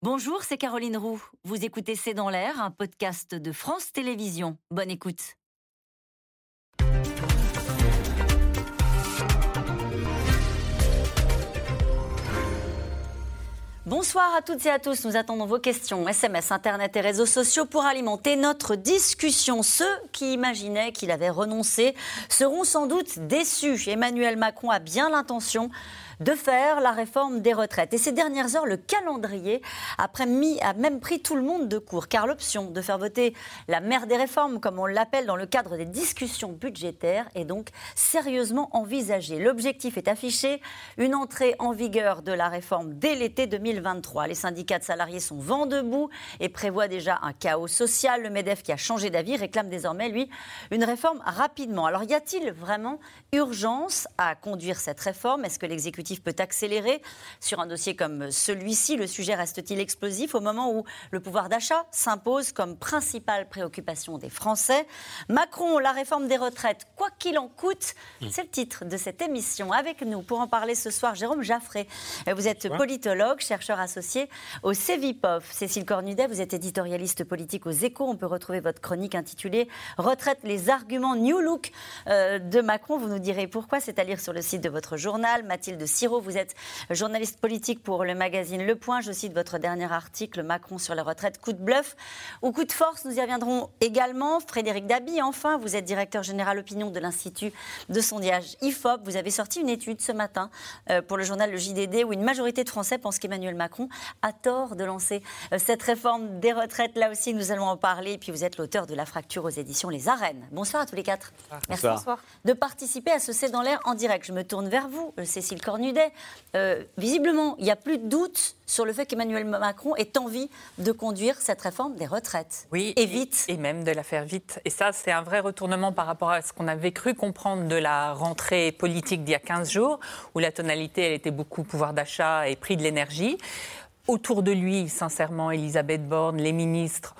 Bonjour, c'est Caroline Roux. Vous écoutez C'est dans l'air, un podcast de France Télévisions. Bonne écoute. Bonsoir à toutes et à tous. Nous attendons vos questions, SMS, Internet et réseaux sociaux pour alimenter notre discussion. Ceux qui imaginaient qu'il avait renoncé seront sans doute déçus. Emmanuel Macron a bien l'intention de faire la réforme des retraites. Et ces dernières heures, le calendrier a, même pris tout le monde de court, car l'option de faire voter la mère des réformes, comme on l'appelle dans le cadre des discussions budgétaires, est donc sérieusement envisagée. L'objectif est affiché, une entrée en vigueur de la réforme dès l'été 2023. Les syndicats de salariés sont vent debout et prévoient déjà un chaos social. Le MEDEF, qui a changé d'avis, réclame désormais, lui, une réforme rapidement. Alors y a-t-il vraiment urgence à conduire cette réforme? Est-ce que l'exécutif peut accélérer sur un dossier comme celui-ci Le sujet reste-t-il explosif au moment où le pouvoir d'achat s'impose comme principale préoccupation des Français? Macron, la réforme des retraites, quoi qu'il en coûte, mmh. c'est le titre de cette émission. Avec nous pour en parler ce soir, Jérôme Jaffré. Vous êtes politologue, chercheur associé au CEVIPOF. Cécile Cornudet, vous êtes éditorialiste politique aux Échos. On peut retrouver votre chronique intitulée Retraite, les arguments New Look euh, de Macron. Vous nous direz pourquoi, c'est à lire sur le site de votre journal. Mathilde Siro, vous êtes journaliste politique pour le magazine Le Point. Je cite votre dernier article, Macron sur les retraites, coup de bluff ou coup de force. Nous y reviendrons également. Frédéric Dabi, enfin, vous êtes directeur général opinion de l'Institut de sondage IFOP. Vous avez sorti une étude ce matin euh, pour le journal Le JDD où une majorité de Français pensent qu'Emmanuel Macron a tort de lancer euh, cette réforme des retraites. Là aussi, nous allons en parler. Et puis, vous êtes l'auteur de La fracture aux éditions Les Arènes. Bonsoir à tous les quatre. Merci Bonsoir. de participer à ce C'est dans l'air en direct. Je me tourne vers vous, euh, Cécile Cornu euh, visiblement, il n'y a plus de doute sur le fait qu'Emmanuel Macron ait envie de conduire cette réforme des retraites. Oui, et vite. Et, même de la faire vite. Et ça, c'est un vrai retournement par rapport à ce qu'on avait cru comprendre de la rentrée politique d'il y a 15 jours, où la tonalité, elle était beaucoup pouvoir d'achat et prix de l'énergie. Autour de lui, sincèrement, Elisabeth Borne, les ministres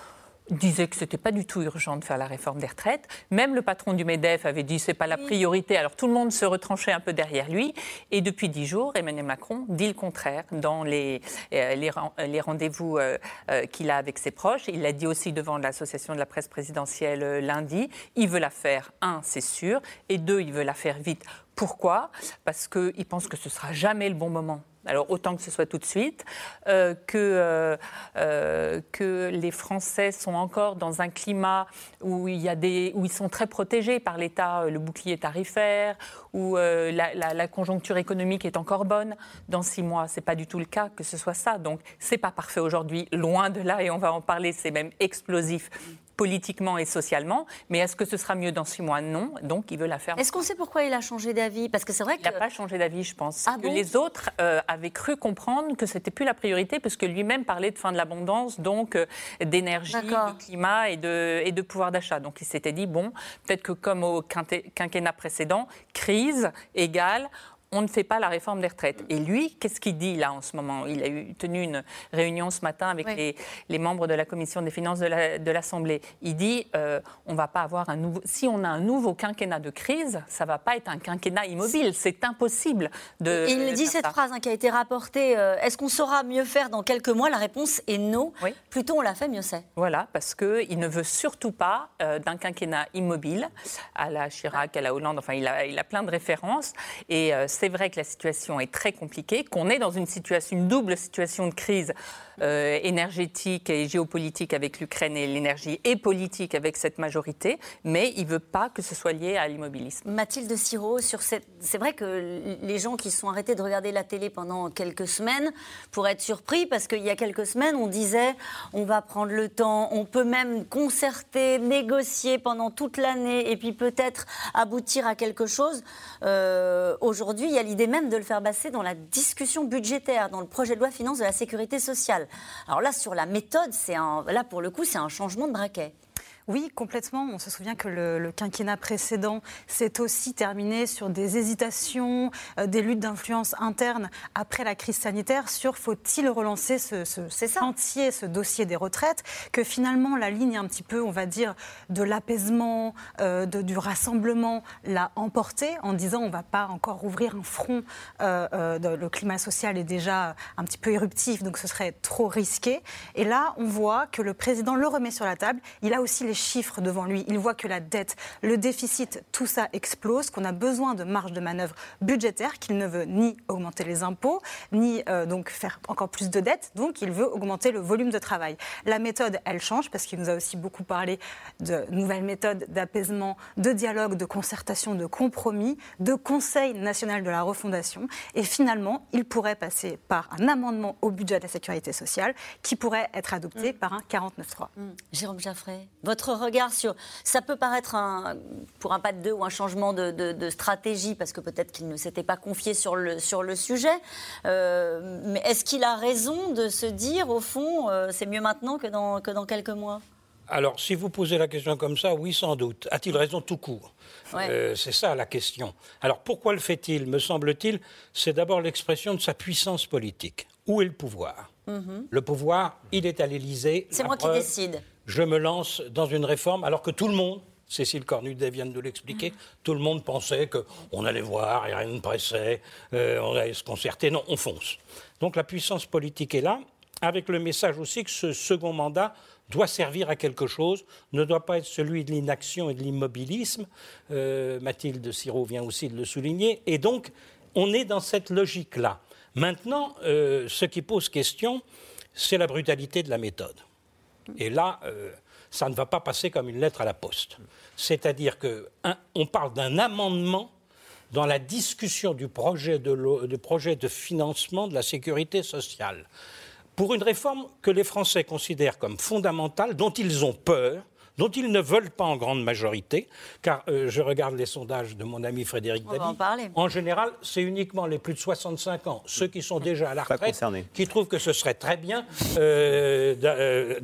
disait que ce n'était pas du tout urgent de faire la réforme des retraites. Même le patron du MEDEF avait dit que ce n'est pas la priorité. Alors tout le monde se retranchait un peu derrière lui. Et depuis dix jours, Emmanuel Macron dit le contraire dans les, euh, les, rendez-vous euh, euh, qu'il a avec ses proches. Il l'a dit aussi devant l'association de la presse présidentielle lundi. Il veut la faire, un, c'est sûr, et deux, il veut la faire vite. Pourquoi? Parce qu'il pense que ce sera jamais le bon moment alors autant que ce soit tout de suite, euh, que, euh, euh, que les Français sont encore dans un climat où, il y a des, où ils sont très protégés par l'État, le bouclier tarifaire, où la, la, conjoncture économique est encore bonne. Dans six mois, ce n'est pas du tout le cas que ce soit ça. Donc ce n'est pas parfait aujourd'hui, loin de là, et on va en parler, c'est même explosif politiquement et socialement. Mais est-ce que ce sera mieux dans six mois? Non. Donc, il veut la faire. Est-ce qu'on sait pourquoi il a changé d'avis? Parce que c'est vrai qu'il n'a pas changé d'avis, je pense. Ah que les autres euh, avaient cru comprendre que c'était plus la priorité, parce que lui-même parlait de fin de l'abondance, donc euh, d'énergie, de climat et de, et de pouvoir d'achat. Donc, il s'était dit bon, peut-être que comme au quinquennat précédent, crise égale on ne fait pas la réforme des retraites. Et lui, qu'est-ce qu'il dit là en ce moment? Il a eu, tenu une réunion ce matin avec les, membres de la commission des finances de l'Assemblée. il dit euh, on va pas avoir un nouveau. Si on a un nouveau quinquennat de crise, ça va pas être un quinquennat immobile. C'est impossible de. Il dit cette phrase hein, qui a été rapportée euh, est-ce qu'on saura mieux faire dans quelques mois? La réponse est non. Plutôt on l'a fait, mieux c'est. Voilà, parce qu'il ne veut surtout pas euh, d'un quinquennat immobile à la Chirac, à la Hollande. Enfin, il a, il a plein de références et c'est vrai que la situation est très compliquée, qu'on est dans une situation, une double situation de crise euh, énergétique et géopolitique avec l'Ukraine et l'énergie et politique avec cette majorité, mais il ne veut pas que ce soit lié à l'immobilisme. Mathilde Siro, sur cette... c'est vrai que les gens qui sont arrêtés de regarder la télé pendant quelques semaines pourraient être surpris parce qu'il y a quelques semaines, on disait on va prendre le temps, on peut même concerter, négocier pendant toute l'année et puis peut-être aboutir à quelque chose. Euh, aujourd'hui, il y a l'idée même de le faire passer dans la discussion budgétaire, dans le projet de loi finance de la sécurité sociale. Alors là, sur la méthode, c'est là pour le coup, c'est un changement de braquet. Oui, complètement. On se souvient que le, quinquennat précédent s'est aussi terminé sur des hésitations, euh, des luttes d'influence interne après la crise sanitaire sur faut-il relancer ce, ce, dossier des retraites, que finalement la ligne un petit peu, on va dire, de l'apaisement, euh, du rassemblement l'a emporté en disant on ne va pas encore ouvrir un front, euh, le climat social est déjà un petit peu éruptif, donc ce serait trop risqué. Et là, on voit que le président le remet sur la table. Il a aussi les chiffres devant lui. Il voit que la dette, le déficit, tout ça explose, qu'on a besoin de marge de manœuvre budgétaire, qu'il ne veut ni augmenter les impôts, ni euh, donc faire encore plus de dettes. Donc, il veut augmenter le volume de travail. La méthode, elle change parce qu'il nous a aussi beaucoup parlé de nouvelles méthodes d'apaisement, de dialogue, de concertation, de compromis, de Conseil national de la refondation. Et finalement, il pourrait passer par un amendement au budget de la sécurité sociale qui pourrait être adopté mm. par un 49.3. Mm. Jérôme Jaffray, votre regard sur. Ça peut paraître un, pour un pas de deux ou un changement de, stratégie, parce que peut-être qu'il ne s'était pas confié sur le, sur le sujet. Euh, mais est-ce qu'il a raison de se dire, au fond, euh, c'est mieux maintenant que dans, que dans quelques mois? Alors, si vous posez la question comme ça, oui, sans doute. A-t-il raison tout court? Euh, C'est ça la question. Alors, pourquoi le fait-il? Me semble-t-il, c'est d'abord l'expression de sa puissance politique. Où est le pouvoir? Mhm. Le pouvoir, il est à l'Élysée. C'est moi qui décide. Je me lance dans une réforme alors que tout le monde, Cécile Cornudet vient de l'expliquer, tout le monde pensait qu'on allait voir, il rien ne pressait, euh, on allait se concerter. Non, on fonce. Donc la puissance politique est là, avec le message aussi que ce second mandat doit servir à quelque chose, ne doit pas être celui de l'inaction et de l'immobilisme. Euh, Mathilde Siraud vient aussi de le souligner. Et donc, on est dans cette logique-là. Maintenant, euh, ce qui pose question, c'est la brutalité de la méthode. Et là, euh, ça ne va pas passer comme une lettre à la poste. C'est-à-dire qu'on parle d'un amendement dans la discussion du projet de, projet de financement de la sécurité sociale pour une réforme que les Français considèrent comme fondamentale, dont ils ont peur, dont ils ne veulent pas en grande majorité, car euh, je regarde les sondages de mon ami Frédéric Dabi. En, en, général, c'est uniquement les plus de 65 ans, ceux qui sont déjà à la retraite, qui trouvent que ce serait très bien euh, euh,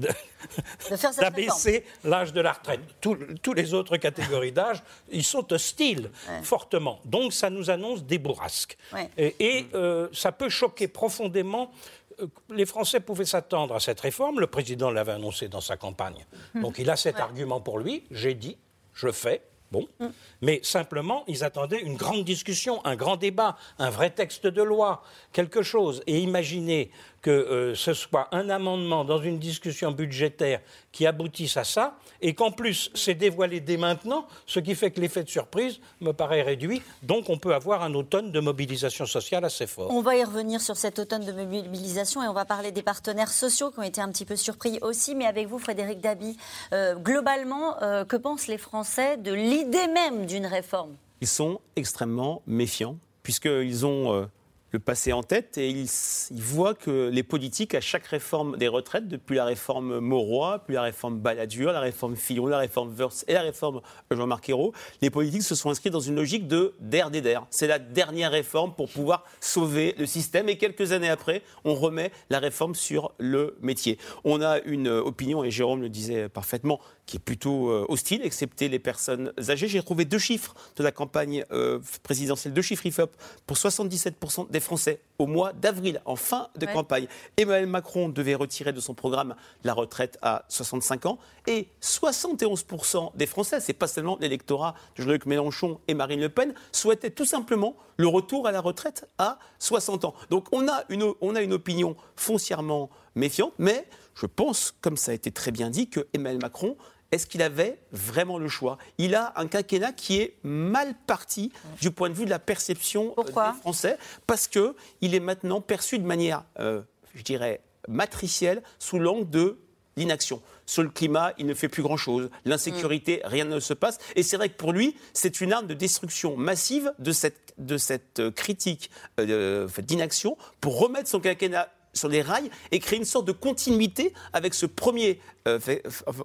d'abaisser l'âge de la retraite. tous les autres catégories d'âge, ils sont hostiles fortement. Donc ça nous annonce des bourrasques. Et, et ça peut choquer profondément euh, les Français pouvaient s'attendre à cette réforme. Le président l'avait annoncé dans sa campagne. Hum. Donc il a cet argument pour lui. J'ai dit, je fais. Bon. Hum. Mais simplement, ils attendaient une grande discussion, un grand débat, un vrai texte de loi, quelque chose. Et imaginez que euh, ce soit un amendement dans une discussion budgétaire qui aboutisse à ça, et qu'en plus c'est dévoilé dès maintenant, ce qui fait que l'effet de surprise me paraît réduit. Donc on peut avoir un automne de mobilisation sociale assez fort. On va y revenir sur cet automne de mobilisation et on va parler des partenaires sociaux qui ont été un petit peu surpris aussi. Mais avec vous, Frédéric Dabi, euh, globalement, euh, que pensent les Français de l'idée même d'une réforme? Ils sont extrêmement méfiants puisqu'ils ont le passé en tête et il, voit que les politiques, à chaque réforme des retraites, depuis la réforme Mauroy, puis la réforme Balladur, la réforme Fillon, la réforme Wurst et la réforme Jean-Marc Ayrault, les politiques se sont inscrits dans une logique de der des der. C'est la dernière réforme pour pouvoir sauver le système et quelques années après, on remet la réforme sur le métier. On a une opinion, et Jérôme le disait parfaitement, qui est plutôt euh, hostile, excepté les personnes âgées. J'ai trouvé deux chiffres de la campagne euh, présidentielle, deux chiffres IFOP pour 77% des Français au mois d'avril, en fin de campagne. Emmanuel Macron devait retirer de son programme la retraite à 65 ans et 71% des Français, c'est pas seulement l'électorat de Jean-Luc Mélenchon et Marine Le Pen, souhaitaient tout simplement le retour à la retraite à 60 ans. Donc on a une, on a une opinion foncièrement méfiante, mais je pense, comme ça a été très bien dit, que Emmanuel Macron est-ce qu'il avait vraiment le choix? Il a un quinquennat qui est mal parti du point de vue de la perception euh, des Français, parce qu'il est maintenant perçu de manière, euh, je dirais, matricielle, sous l'angle de l'inaction. Sur le climat, il ne fait plus grand-chose. L'insécurité, mm. rien ne se passe. Et c'est vrai que pour lui, c'est une arme de destruction massive de cette, de cette euh, critique d'inaction pour remettre son quinquennat sur les rails et créer une sorte de continuité avec ce premier euh,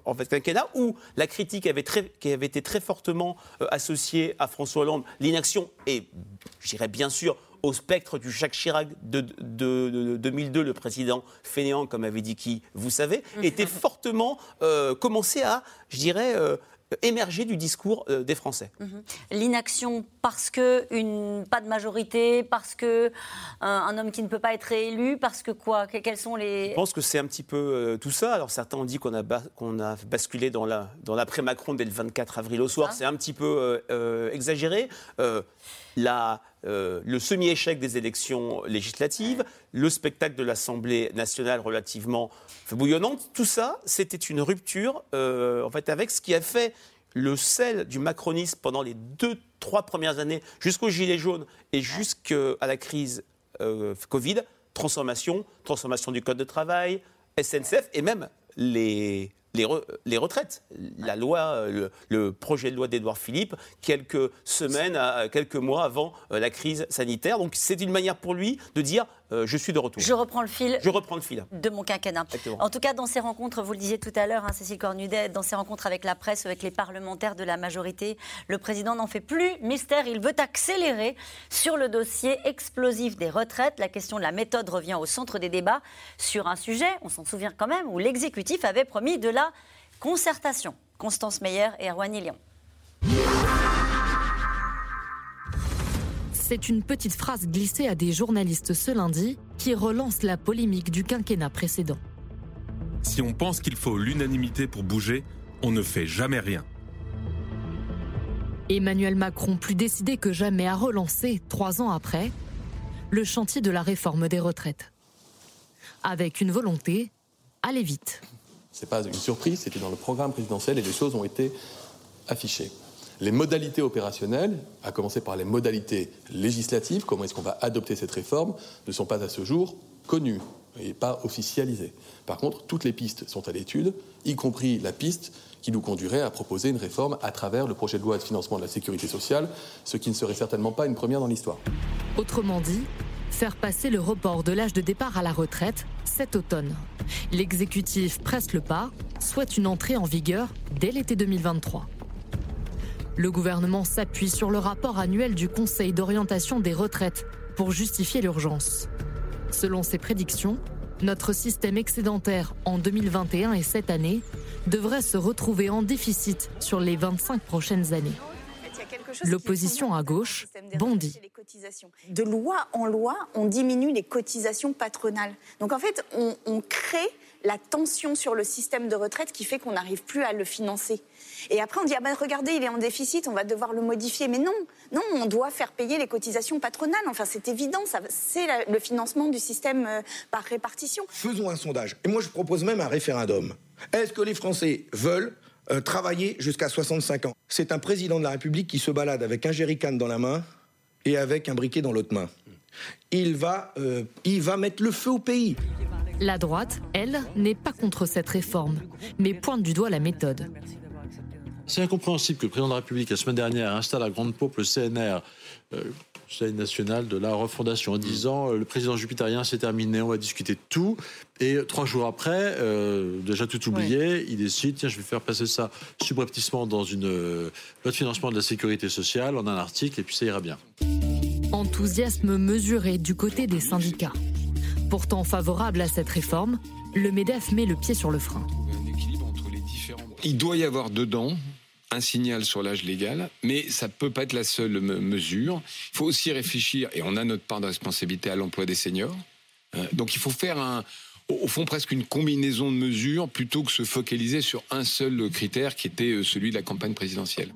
en fait, quinquennat où la critique avait, très, qui avait été très fortement euh, associée à François Hollande, l'inaction et, je dirais bien sûr, au spectre du Jacques Chirac de, 2002, le président fainéant, comme avait dit qui, vous savez, était fortement euh, commencé à, je dirais, euh, émerger du discours euh, des Français. Mhm. L'inaction parce que une, pas de majorité, parce que un, homme qui ne peut pas être réélu, parce que quoi? Quels sont les... Je pense que c'est un petit peu euh, tout ça. Alors certains ont dit qu'on a, qu'on a basculé dans l'après-Macron dès le 24 avril au soir. Ah. C'est un petit peu euh, exagéré. La, le semi-échec des élections législatives, le spectacle de l'Assemblée nationale relativement bouillonnante, tout ça, c'était une rupture euh, en fait, avec ce qui a fait le sel du macronisme pendant les deux, trois premières années, jusqu'au Gilet jaune et jusqu'à la crise euh, Covid, transformation, transformation du Code de travail, SNCF et même les, les, retraites. La loi, le, projet de loi d'Edouard Philippe, quelques semaines, quelques mois avant euh, la crise sanitaire. Donc c'est une manière pour lui de dire euh, je suis de retour. Je reprends le fil. Je reprends le fil. De mon quinquennat. En tout cas, dans ces rencontres, vous le disiez tout à l'heure, hein, Cécile Cornudet, dans ces rencontres avec la presse, avec les parlementaires de la majorité, le président n'en fait plus mystère. Il veut accélérer sur le dossier explosif des retraites. La question de la méthode revient au centre des débats sur un sujet, on s'en souvient quand même, où l'exécutif avait promis de la concertation. Constance Meyer et Erwan Ilion. C'est une petite phrase glissée à des journalistes ce lundi qui relance la polémique du quinquennat précédent. Si on pense qu'il faut l'unanimité pour bouger, on ne fait jamais rien. Emmanuel Macron, plus décidé que jamais à relancer, trois ans après, le chantier de la réforme des retraites. Avec une volonté, aller vite. Ce n'est pas une surprise, c'était dans le programme présidentiel et les choses ont été affichées. Les modalités opérationnelles, à commencer par les modalités législatives, comment est-ce qu'on va adopter cette réforme, ne sont pas à ce jour connues et pas officialisées. Par contre, toutes les pistes sont à l'étude, y compris la piste qui nous conduirait à proposer une réforme à travers le projet de loi de financement de la sécurité sociale, ce qui ne serait certainement pas une première dans l'histoire. Autrement dit, faire passer le report de l'âge de départ à la retraite cet automne. L'exécutif presse le pas, souhaite une entrée en vigueur dès l'été 2023. Le gouvernement s'appuie sur le rapport annuel du Conseil d'orientation des retraites pour justifier l'urgence. Selon ses prédictions, notre système excédentaire en 2021 et cette année devrait se retrouver en déficit sur les 25 prochaines années. L'opposition à gauche bondit. De loi en loi, on diminue les cotisations patronales. Donc en fait, on, crée la tension sur le système de retraite qui fait qu'on n'arrive plus à le financer. Et après, on dit, ah ben regardez, il est en déficit, on va devoir le modifier. Mais non, non, on doit faire payer les cotisations patronales. Enfin, c'est évident, c'est le financement du système euh, par répartition. Faisons un sondage. Et moi, je propose même un référendum. Est-ce que les Français veulent euh, travailler jusqu'à 65 ans? C'est un président de la République qui se balade avec un jerrycan dans la main et avec un briquet dans l'autre main. Il va, euh, il va mettre le feu au pays. La droite, elle, n'est pas contre cette réforme, mais pointe du doigt la méthode. C'est incompréhensible que le président de la République, la semaine dernière, installe à grande pompe le CNR, euh, Conseil national de la refondation, en disant euh, le président jupitérien, c'est terminé, on va discuter de tout. Et trois jours après, euh, déjà tout oublié, il décide tiens, je vais faire passer ça subrepticement dans une loi de financement de la sécurité sociale, en un article, et puis ça ira bien. Enthousiasme mesuré du côté des syndicats. Pourtant favorable à cette réforme, le MEDEF met le pied sur le frein. Il doit y avoir dedans un signal sur l'âge légal, mais ça ne peut pas être la seule mesure. Il faut aussi réfléchir, et on a notre part de responsabilité à l'emploi des seniors. Euh, donc il faut faire un, au fond presque une combinaison de mesures plutôt que se focaliser sur un seul critère qui était euh, celui de la campagne présidentielle.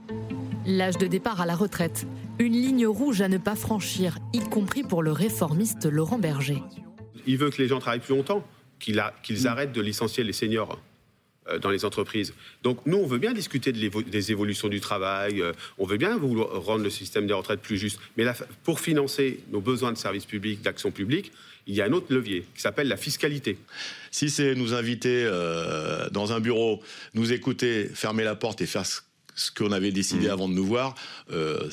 L'âge de départ à la retraite, une ligne rouge à ne pas franchir, y compris pour le réformiste Laurent Berger il veut que les gens travaillent plus longtemps, qu'ils mm. arrêtent de licencier les seniors euh, dans les entreprises. Donc nous, on veut bien discuter des évolutions du travail, euh, on veut bien rendre le système des retraites plus juste, mais pour financer nos besoins de services publics, d'action publique, il y a un autre levier qui s'appelle la fiscalité. Si c'est nous inviter euh, dans un bureau, nous écouter, fermer la porte et faire ce qu'on avait décidé mmh. avant de nous voir, euh,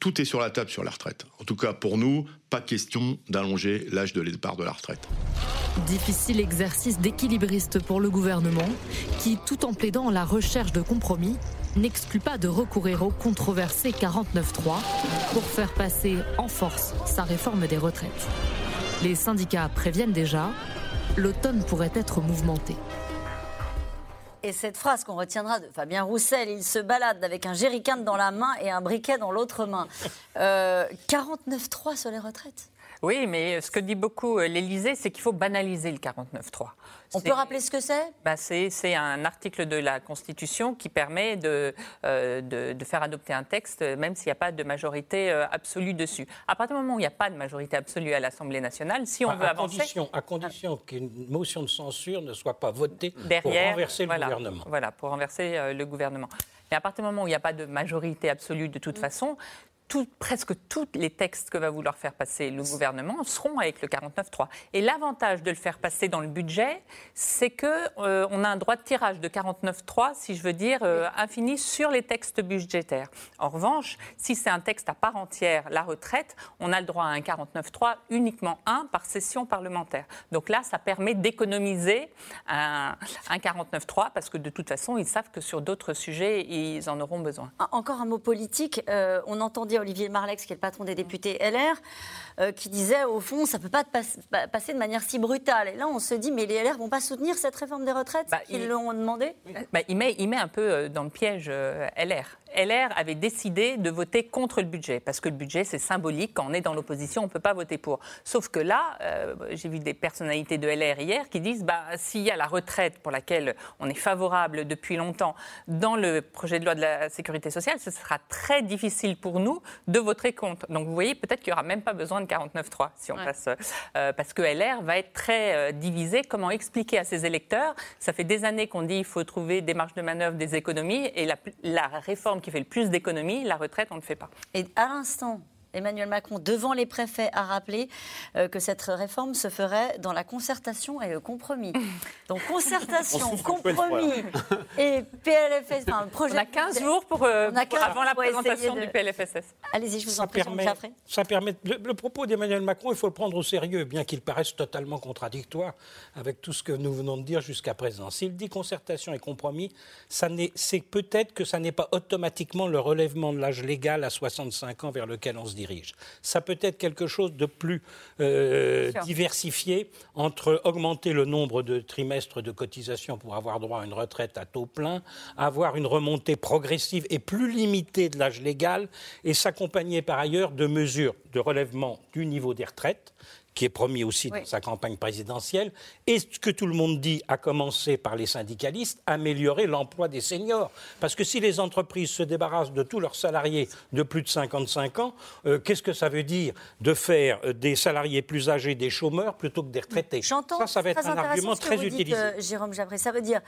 tout est sur la table sur la retraite. En tout cas, pour nous, pas question d'allonger l'âge de départ de la retraite. Difficile exercice d'équilibriste pour le gouvernement, qui, tout en plaidant la recherche de compromis, n'exclut pas de recourir au controversé 49.3 pour faire passer en force sa réforme des retraites. Les syndicats préviennent déjà, l'automne pourrait être mouvementé. Et cette phrase qu'on retiendra de Fabien Roussel, il se balade avec un jerrycan dans la main et un briquet dans l'autre main. Euh, 49-3 sur les retraites Oui, mais ce que dit beaucoup euh, l'Élysée, c'est qu'il faut banaliser le 49-3. On peut rappeler ce que c'est? Bah C'est un article de la Constitution qui permet de, euh, de, de faire adopter un texte, même s'il n'y a pas de majorité euh, absolue dessus. À partir du moment où il n'y a pas de majorité absolue à l'Assemblée nationale, si on à, veut à avancer... Condition, à condition qu'une motion de censure ne soit pas votée derrière, pour renverser voilà, le gouvernement. Voilà, pour renverser euh, le gouvernement. Et à partir du moment où il n'y a pas de majorité absolue de toute façon, presque tous les textes que va vouloir faire passer le gouvernement seront avec le 49.3. Et l'avantage de le faire passer dans le budget, c'est que euh, on a un droit de tirage de 49.3, si je veux dire, euh, infini sur les textes budgétaires. En revanche, si c'est un texte à part entière, la retraite, on a le droit à un 49.3 uniquement un par session parlementaire. Donc là, ça permet d'économiser un, un 49.3 parce que de toute façon, ils savent que sur d'autres sujets, ils en auront besoin. Ah, Encore un mot politique. Euh, on entendait Olivier Marlex, qui est le patron des députés LR, euh, qui disait au fond, ça ne peut pas passer de manière si brutale. Et là, on se dit, mais les LR vont pas soutenir cette réforme des retraites Ils l'ont demandé Bah, il, met, il met un peu euh, dans le piège euh, LR. LR avait décidé de voter contre le budget, parce que le budget, c'est symbolique. Quand on est dans l'opposition, on ne peut pas voter pour. Sauf que là, euh, j'ai vu des personnalités de LR hier qui disent bah, s'il y a la retraite pour laquelle on est favorable depuis longtemps dans le projet de loi de la sécurité sociale, ce sera très difficile pour nous de voter contre. Donc vous voyez, peut-être qu'il n'y aura même pas besoin de 49.3 si on passe, parce que LR va être très divisé. Comment expliquer à ses électeurs Ça fait des années qu'on dit qu'il faut trouver des marges de manœuvre, des économies, et la, la réforme qui fait le plus d'économies, la retraite, on ne le fait pas. Et à l'instant, Emmanuel Macron, devant les préfets, a rappelé euh, que cette réforme se ferait dans la concertation et le compromis. Donc concertation, compromis et PLFS, enfin, le projet. On a 15 jours pour, euh, On a 15 avant la présentation de- du PLFSS. Allez-y, je vous ça en prie, permet, Jaffré. ça permet le, le propos d'Emmanuel Macron, il faut le prendre au sérieux, bien qu'il paraisse totalement contradictoire avec tout ce que nous venons de dire jusqu'à présent. S'il dit concertation et compromis, ça n'est- c'est peut-être que ça n'est pas automatiquement le relèvement de l'âge légal à 65 ans vers lequel on se dirige. Ça peut être quelque chose de plus euh, diversifié entre augmenter le nombre de trimestres de cotisation pour avoir droit à une retraite à taux plein, avoir une remontée progressive et plus limitée de l'âge légal et s'accompagner par ailleurs de mesures de relèvement du niveau des retraites qui est promis aussi dans sa campagne présidentielle, et ce que tout le monde dit, à commencer par les syndicalistes, améliorer l'emploi des seniors. Parce que si les entreprises se débarrassent de tous leurs salariés de plus de 55 ans, euh, qu'est-ce que ça veut dire de faire euh, des salariés plus âgés des chômeurs plutôt que des retraités? Ça, ça va être un argument très dites, utilisé. euh, Jérôme Jabré, ça veut dire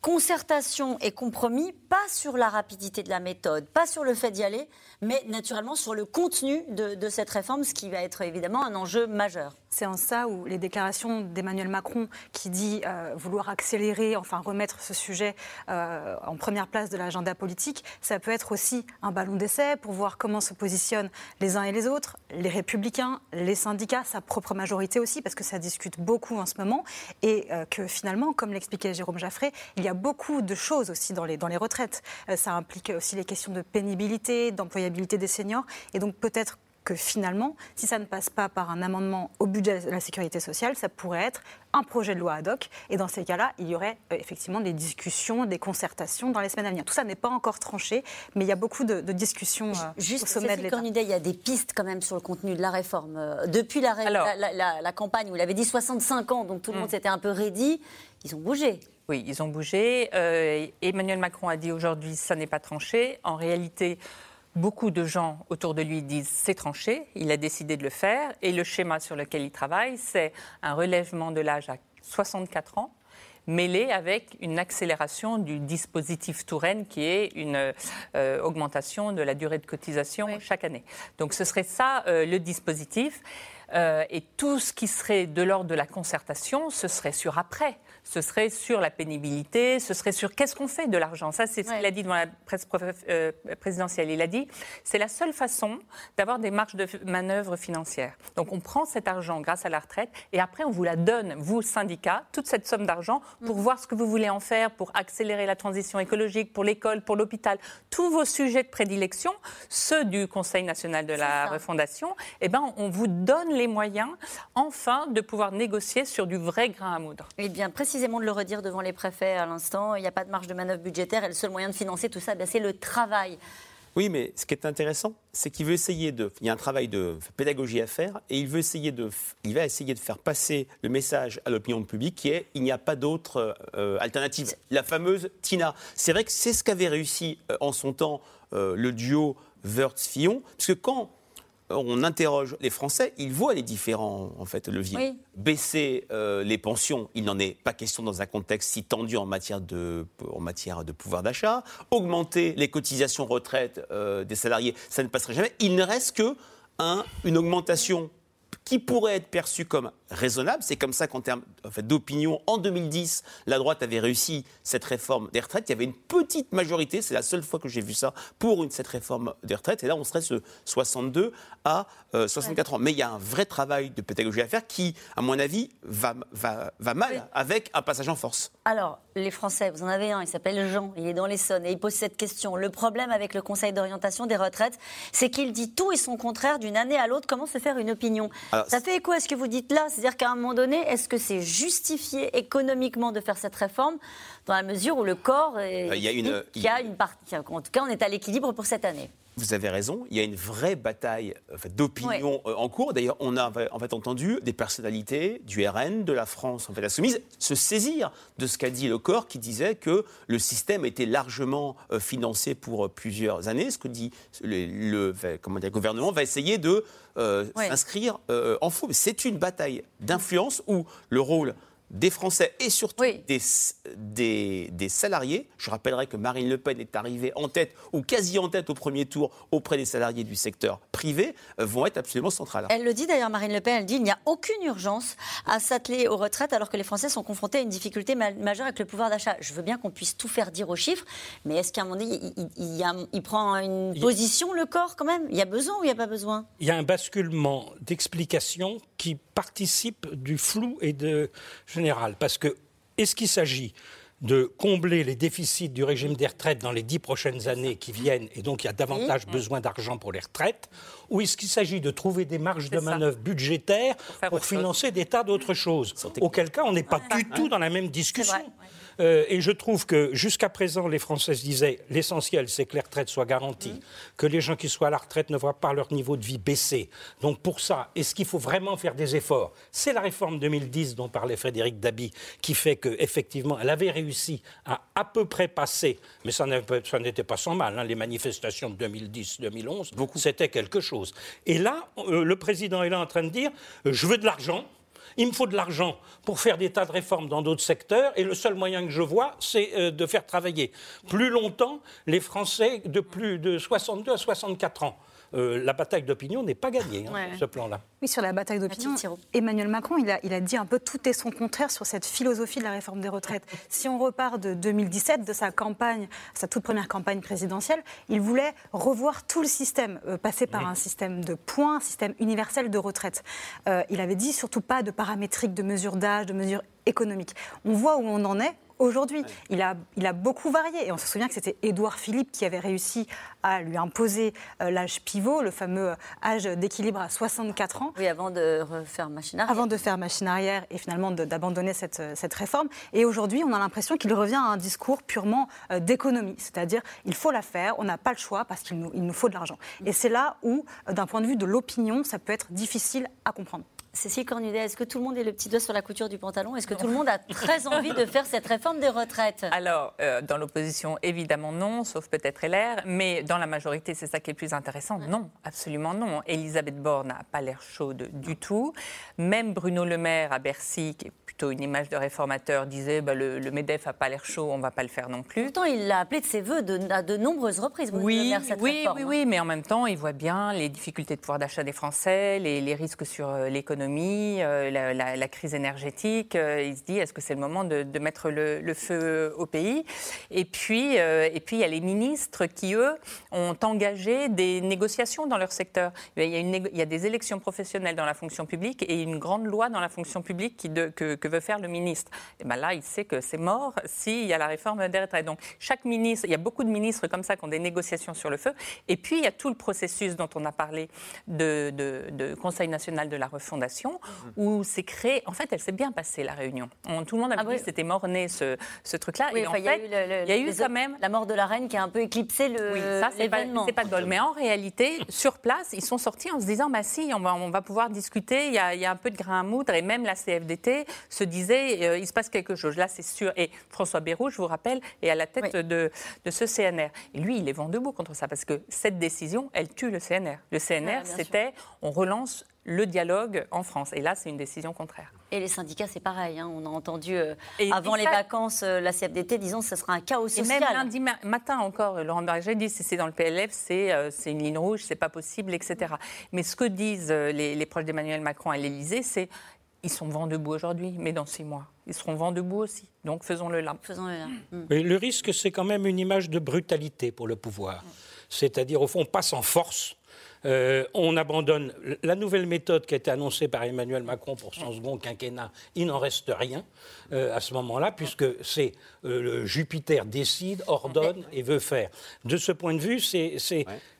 concertation et compromis, pas sur la rapidité de la méthode, pas sur le fait d'y aller, mais naturellement sur le contenu de, de cette réforme, ce qui va être évidemment un enjeu majeur. C'est en ça où les déclarations d'Emmanuel Macron, qui dit euh, vouloir accélérer, enfin remettre ce sujet euh, en première place de l'agenda politique, ça peut être aussi un ballon d'essai pour voir comment se positionnent les uns et les autres, les républicains, les syndicats, sa propre majorité aussi, parce que ça discute beaucoup en ce moment, et euh, que finalement, comme l'expliquait Jérôme Jaffré, il y a beaucoup de choses aussi dans les, dans les retraites. Euh, ça implique aussi les questions de pénibilité, d'employabilité des seniors, et donc peut-être que finalement, si ça ne passe pas par un amendement au budget de la sécurité sociale, ça pourrait être un projet de loi ad hoc. Et dans ces cas-là, il y aurait euh, effectivement des discussions, des concertations dans les semaines à venir. Tout ça n'est pas encore tranché, mais il y a beaucoup de, de discussions euh, Juste, au sommet de l'État. Cornudet, il y a des pistes quand même sur le contenu de la réforme. Euh, Depuis la, ré- Alors- la, la- la- la campagne où il avait dit 65 ans, donc tout le Mm. monde s'était un peu raidi, ils ont bougé. Oui, ils ont bougé. Euh, Emmanuel Macron a dit aujourd'hui ça n'est pas tranché. En réalité, beaucoup de gens autour de lui disent c'est tranché. Il a décidé de le faire. Et le schéma sur lequel il travaille, c'est un relèvement de l'âge à 64 ans mêlé avec une accélération du dispositif Touraine qui est une euh, augmentation de la durée de cotisation chaque année. Donc ce serait ça euh, le dispositif. Euh, et tout ce qui serait de l'ordre de la concertation, ce serait sur après ce serait sur la pénibilité, ce serait sur qu'est-ce qu'on fait de l'argent. Ça, c'est ce qu'il a dit devant la presse euh, présidentielle. Il a dit c'est la seule façon d'avoir des marges de manœuvre financières. Donc on prend cet argent grâce à la retraite et après on vous la donne, vous, syndicats, toute cette somme d'argent pour mm. voir ce que vous voulez en faire, pour accélérer la transition écologique, pour l'école, pour l'hôpital. Tous vos sujets de prédilection, ceux du Conseil national de la refondation, eh ben, on vous donne les moyens, enfin, de pouvoir négocier sur du vrai grain à moudre. Eh bien, précisément de le redire devant les préfets à l'instant. Il n'y a pas de marge de manœuvre budgétaire et le seul moyen de financer tout ça, ben, c'est le travail. Oui, mais ce qui est intéressant, c'est qu'il veut essayer de. Il y a un travail de pédagogie à faire et il veut essayer de. Il va essayer de faire passer le message à l'opinion publique qui est il n'y a pas d'autre euh, alternative. La fameuse Tina. C'est vrai que c'est ce qu'avait réussi euh, en son temps euh, le duo Wörth-Fillon, parce que quand on interroge les Français, ils voient les différents en fait, leviers. Baisser euh, les pensions, il n'en est pas question dans un contexte si tendu en matière de, en matière de pouvoir d'achat. Augmenter les cotisations retraite euh, des salariés, ça ne passerait jamais. Il ne reste que une augmentation qui pourrait être perçue comme raisonnable. C'est comme ça qu'en termes d'opinion, en 2010, la droite avait réussi cette réforme des retraites. Il y avait une petite majorité, c'est la seule fois que j'ai vu ça, pour une, cette réforme des retraites. Et là, on serait de 62 à 64 euh, ans. Mais il y a un vrai travail de pédagogie à faire qui, à mon avis, va, va, va mal avec un passage en force. Alors, les Français, vous en avez un, il s'appelle Jean, il est dans l'Essonne et il pose cette question. Le problème avec le Conseil d'orientation des retraites, c'est qu'il dit tout et son contraire d'une année à l'autre. Comment se faire une opinion? Ça fait écho à ce que vous dites là? C'est-à-dire qu'à un moment donné, est-ce que c'est justifié économiquement de faire cette réforme dans la mesure où le corps est, il y a une, il y a une partie, en tout cas, on est à l'équilibre pour cette année? Vous avez raison, il y a une vraie bataille d'opinion euh, en cours. D'ailleurs, on a en fait entendu des personnalités du RN, de la France en fait insoumise, se saisir de ce qu'a dit le corps qui disait que le système était largement euh, financé pour euh, plusieurs années. Ce que dit le, comment dire, le gouvernement va essayer de s'inscrire en faux. C'est une bataille d'influence où le rôle des Français et surtout des, des, salariés. Je rappellerai que Marine Le Pen est arrivée en tête ou quasi en tête au premier tour auprès des salariés du secteur privé, euh, vont être absolument centrales. Elle le dit d'ailleurs, Marine Le Pen, elle dit qu'il n'y a aucune urgence à s'atteler aux retraites alors que les Français sont confrontés à une difficulté majeure avec le pouvoir d'achat. Je veux bien qu'on puisse tout faire dire aux chiffres, mais est-ce qu'à un moment donné, il, il, prend une position, le corps, quand même? Il y a besoin ou il n'y a pas besoin? Il y a un basculement d'explication qui participe du flou et de général. Parce que, est-ce qu'il s'agit de combler les déficits du régime des retraites dans les dix prochaines années qui viennent, et donc il y a davantage besoin d'argent pour les retraites, ou est-ce qu'il s'agit de trouver des marges de manœuvre budgétaires pour, financer des tas d'autres choses? Auquel cas, on n'est pas du tout dans la même discussion. Euh, et je trouve que jusqu'à présent, les Françaises disaient l'essentiel, c'est que les retraites soient garanties, mmh. que les gens qui soient à la retraite ne voient pas leur niveau de vie baisser. Donc pour ça, est-ce qu'il faut vraiment faire des efforts? C'est la réforme 2010 dont parlait Frédéric Dabi qui fait qu'effectivement, elle avait réussi à à peu près passer, mais ça n'était pas sans mal, hein, les manifestations de 2010-2011, c'était quelque chose. Et là, euh, le président est là en train de dire, euh, je veux de l'argent, il me faut de l'argent pour faire des tas de réformes dans d'autres secteurs et le seul moyen que je vois, c'est euh, de faire travailler plus longtemps les Français de plus de 62 à 64 ans. Euh, la bataille d'opinion n'est pas gagnée, hein, ce plan-là. Oui, sur la bataille d'opinion, Emmanuel Macron, il a, il a, dit un peu tout et son contraire sur cette philosophie de la réforme des retraites. Si on repart de 2017, de sa campagne, sa toute première campagne présidentielle, il voulait revoir tout le système, euh, passer par un système de points, un système universel de retraite. Euh, il avait dit surtout pas de paramétrique, de mesures d'âge, de mesures économiques. On voit où on en est aujourd'hui. Il, a, il a beaucoup varié. Et on se souvient que c'était Édouard Philippe qui avait réussi à lui imposer euh, l'âge pivot, le fameux âge d'équilibre à 64 ans. Oui, avant de refaire machine arrière. Avant de faire machine arrière et finalement d'abandonner cette, cette, réforme. Et aujourd'hui, on a l'impression qu'il revient à un discours purement euh, d'économie. C'est-à-dire, il faut la faire, on n'a pas le choix parce qu'il nous, il nous faut de l'argent. Et c'est là où, euh, d'un point de vue de l'opinion, ça peut être difficile à comprendre. Cécile Cornudet, est-ce que tout le monde est le petit doigt sur la couture du pantalon? Est-ce que tout le monde a très envie de faire cette réforme des retraites? Alors, euh, dans l'opposition, évidemment non, sauf peut-être LR, mais dans la majorité, c'est ça qui est plus intéressant. Non, absolument non. Elisabeth Borne n'a pas l'air chaude du tout. Même Bruno Le Maire à Bercy, qui est plutôt une image de réformateur, disait bah, le, le MEDEF n'a pas l'air chaud, on ne va pas le faire non plus. Pourtant, il l'a appelé de ses voeux de, à de nombreuses reprises. Bruno Le Oui, Maire, cette oui, réforme, oui, hein. oui, mais en même temps, il voit bien les difficultés de pouvoir d'achat des Français, les, les risques sur euh, euh, la, crise énergétique. Euh, il se dit, est-ce que c'est le moment de, mettre le, feu au pays? Et puis, euh, et puis, il y a les ministres qui, eux, ont engagé des négociations dans leur secteur. Il y a, des élections professionnelles dans la fonction publique et une grande loi dans la fonction publique que, veut faire le ministre. Et ben là, il sait que c'est mort s'il y a la réforme des retraites. Donc, chaque ministre, il y a beaucoup de ministres comme ça qui ont des négociations sur le feu. Et puis, il y a tout le processus dont on a parlé de- de Conseil national de la refondation, où c'est créé. En fait, elle s'est bien passée, la réunion. On- tout le monde a dit que c'était mort-né, ce, ce truc-là. Ah Oui, et en enfin, il y a eu, le- le- il y a eu les- quand même la mort de la reine qui a un peu éclipsé le, oui, ça, c'est pas, l'événement. c'est pas de bol. Mais en réalité, sur place, ils sont sortis en se disant bah, si, on va, on va pouvoir discuter, il y, a, il y a un peu de grain à moudre. Et même la CFDT se disait euh, il se passe quelque chose. Là, c'est sûr. Et François Bayrou, je vous rappelle, est à la tête de, de ce CNR. Et lui, il est vent debout contre ça, parce que cette décision, elle tue le CNR. Le CNR, sûr. c'était on relance le dialogue en France. Et là, c'est une décision contraire. Et les syndicats, c'est pareil. hein. On a entendu euh, Et- avant et les ça- vacances euh, la CFDT disant que ce sera un chaos Et social. même lundi ma- matin encore, Laurent Berger dit si c'est dans le PLF, c'est euh, c'est une ligne rouge, c'est pas possible, etc. Mais ce que disent euh, les, les proches d'Emmanuel Macron à l'Élysée, c'est ils sont vent debout aujourd'hui, mais dans six mois, ils seront vent debout aussi. Donc faisons-le là. Faisons-le là. Mais le risque, c'est quand même une image de brutalité pour le pouvoir. C'est-à-dire, au fond, on passe en force. Euh, on abandonne la nouvelle méthode qui a été annoncée par Emmanuel Macron pour son second quinquennat. Il n'en reste rien euh, à ce moment-là, puisque c'est euh, le Jupiter décide, ordonne et veut faire. De ce point de vue, c'est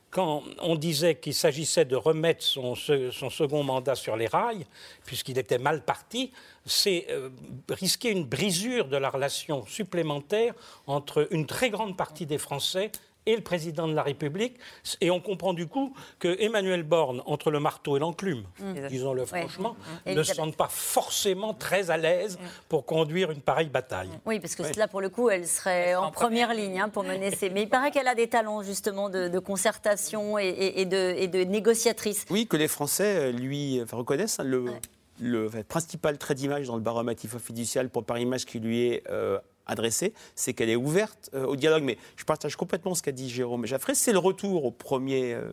quand on disait qu'il s'agissait de remettre son, se- son second mandat sur les rails, puisqu'il était mal parti, c'est euh, risquer une brisure de la relation supplémentaire entre une très grande partie des Français et le président de la République. Et on comprend du coup que Emmanuel Borne, entre le marteau et l'enclume, Mm. disons-le franchement, Mm. ne se sente pas forcément très à l'aise pour conduire une pareille bataille. Oui, parce que Ouais. là, pour le coup, elle serait en première ligne hein, pour mener ces. Mais il paraît qu'elle a des talents, justement, de, de concertation et, et- et de, et de négociatrice. Oui, que les Français euh, lui enfin, reconnaissent. hein, le, principal trait d'image dans le baromètre fiducial pour Paris Match qui lui est euh, adressé, c'est qu'elle est ouverte euh, au dialogue. Mais je partage complètement ce qu'a dit Jérôme Jaffré. C'est le retour au premier euh,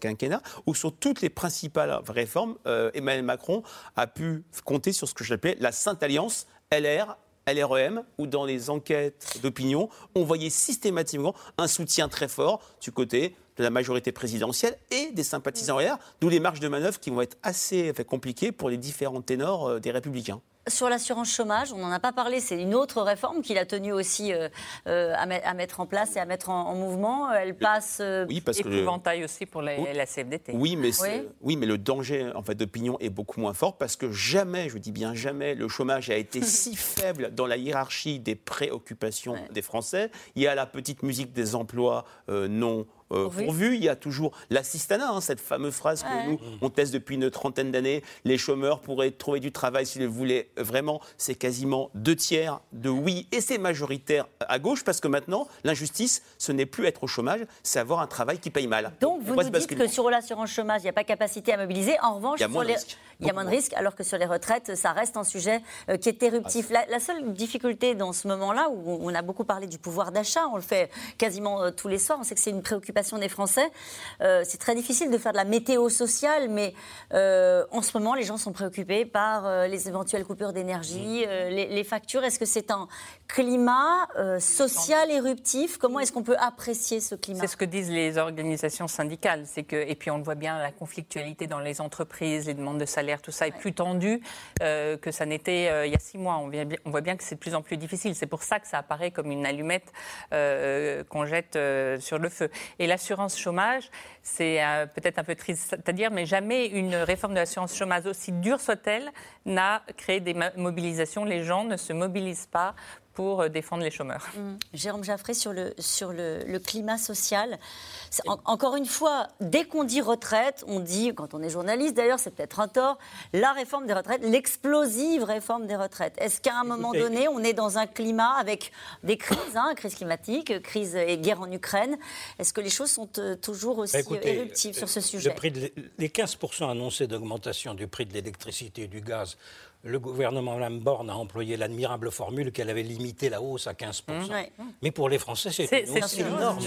quinquennat où sur toutes les principales réformes, euh, Emmanuel Macron a pu compter sur ce que j'appelais la Sainte Alliance LR. LREM, où dans les enquêtes d'opinion, on voyait systématiquement un soutien très fort du côté de la majorité présidentielle et des sympathisants LR, d'où les marges de manœuvre qui vont être assez compliquées pour les différents ténors euh, des Républicains. Sur l'assurance chômage, on n'en a pas parlé, c'est une autre réforme qu'il a tenu aussi euh, euh, à, met- à mettre en place et à mettre en, en mouvement. Elle passe. euh, Oui, parce que- Épouvantail aussi pour la, la CFDT. Oui, mais, c'est- Oui. oui, mais le danger en fait, d'opinion est beaucoup moins fort parce que jamais, je dis bien jamais, le chômage a été si faible dans la hiérarchie des préoccupations des Français. Il y a la petite musique des emplois euh, non euh, pourvus. Il y a toujours l'assistanat, hein, cette fameuse phrase que Ouais. nous, on teste depuis une trentaine d'années. Les chômeurs pourraient trouver du travail s'ils le voulaient vraiment. C'est quasiment deux tiers de oui et c'est majoritaire à gauche parce que maintenant, l'injustice, ce n'est plus être au chômage, c'est avoir un travail qui paye mal. Donc, On vous nous dites que sur l'assurance chômage, il n'y a pas capacité à mobiliser. En revanche, Il y a moins de les- risques. y a moins de risques, alors que sur les retraites, ça reste un sujet euh, qui est éruptif. La, la seule difficulté dans ce moment-là, où on a beaucoup parlé du pouvoir d'achat, on le fait quasiment euh, tous les soirs, on sait que c'est une préoccupation des Français. Euh, c'est très difficile de faire de la météo sociale, mais euh, en ce moment, les gens sont préoccupés par euh, les éventuelles coupures d'énergie, les, les factures. Est-ce que c'est un climat social éruptif? Comment est-ce qu'on peut apprécier ce climat? C'est ce que disent les organisations syndicales. C'est que, et puis on le voit bien, la conflictualité dans les entreprises, les demandes de salaire, tout ça est plus tendu que ça n'était il y a six mois. On, vient bien- on voit bien que c'est de plus en plus difficile. C'est pour ça que ça apparaît comme une allumette qu'on jette sur le feu. Et l'assurance chômage, c'est euh, peut-être un peu triste à dire, mais jamais une réforme de l'assurance chômage, aussi dure soit-elle, n'a créé des mobilisations. Les gens ne se mobilisent pas pour euh, défendre les chômeurs. Mmh. Jérôme Jaffré sur le, sur le, le climat social. En, encore une fois, dès qu'on dit retraite, on dit, quand on est journaliste d'ailleurs, c'est peut-être un tort, la réforme des retraites, l'explosive réforme des retraites. Est-ce qu'à un moment donné, on est dans un climat avec des crises, hein, crise climatique, crise et guerre en Ukraine Est-ce que les choses sont euh, toujours aussi bah, écoutez, éruptives sur ce sujet? le prix de, Les 15% annoncés d'augmentation du prix de l'électricité et du gaz le gouvernement Lamborne a employé l'admirable formule qu'elle avait limité la hausse à 15%. Mmh. Mais pour les Français, c'est énorme.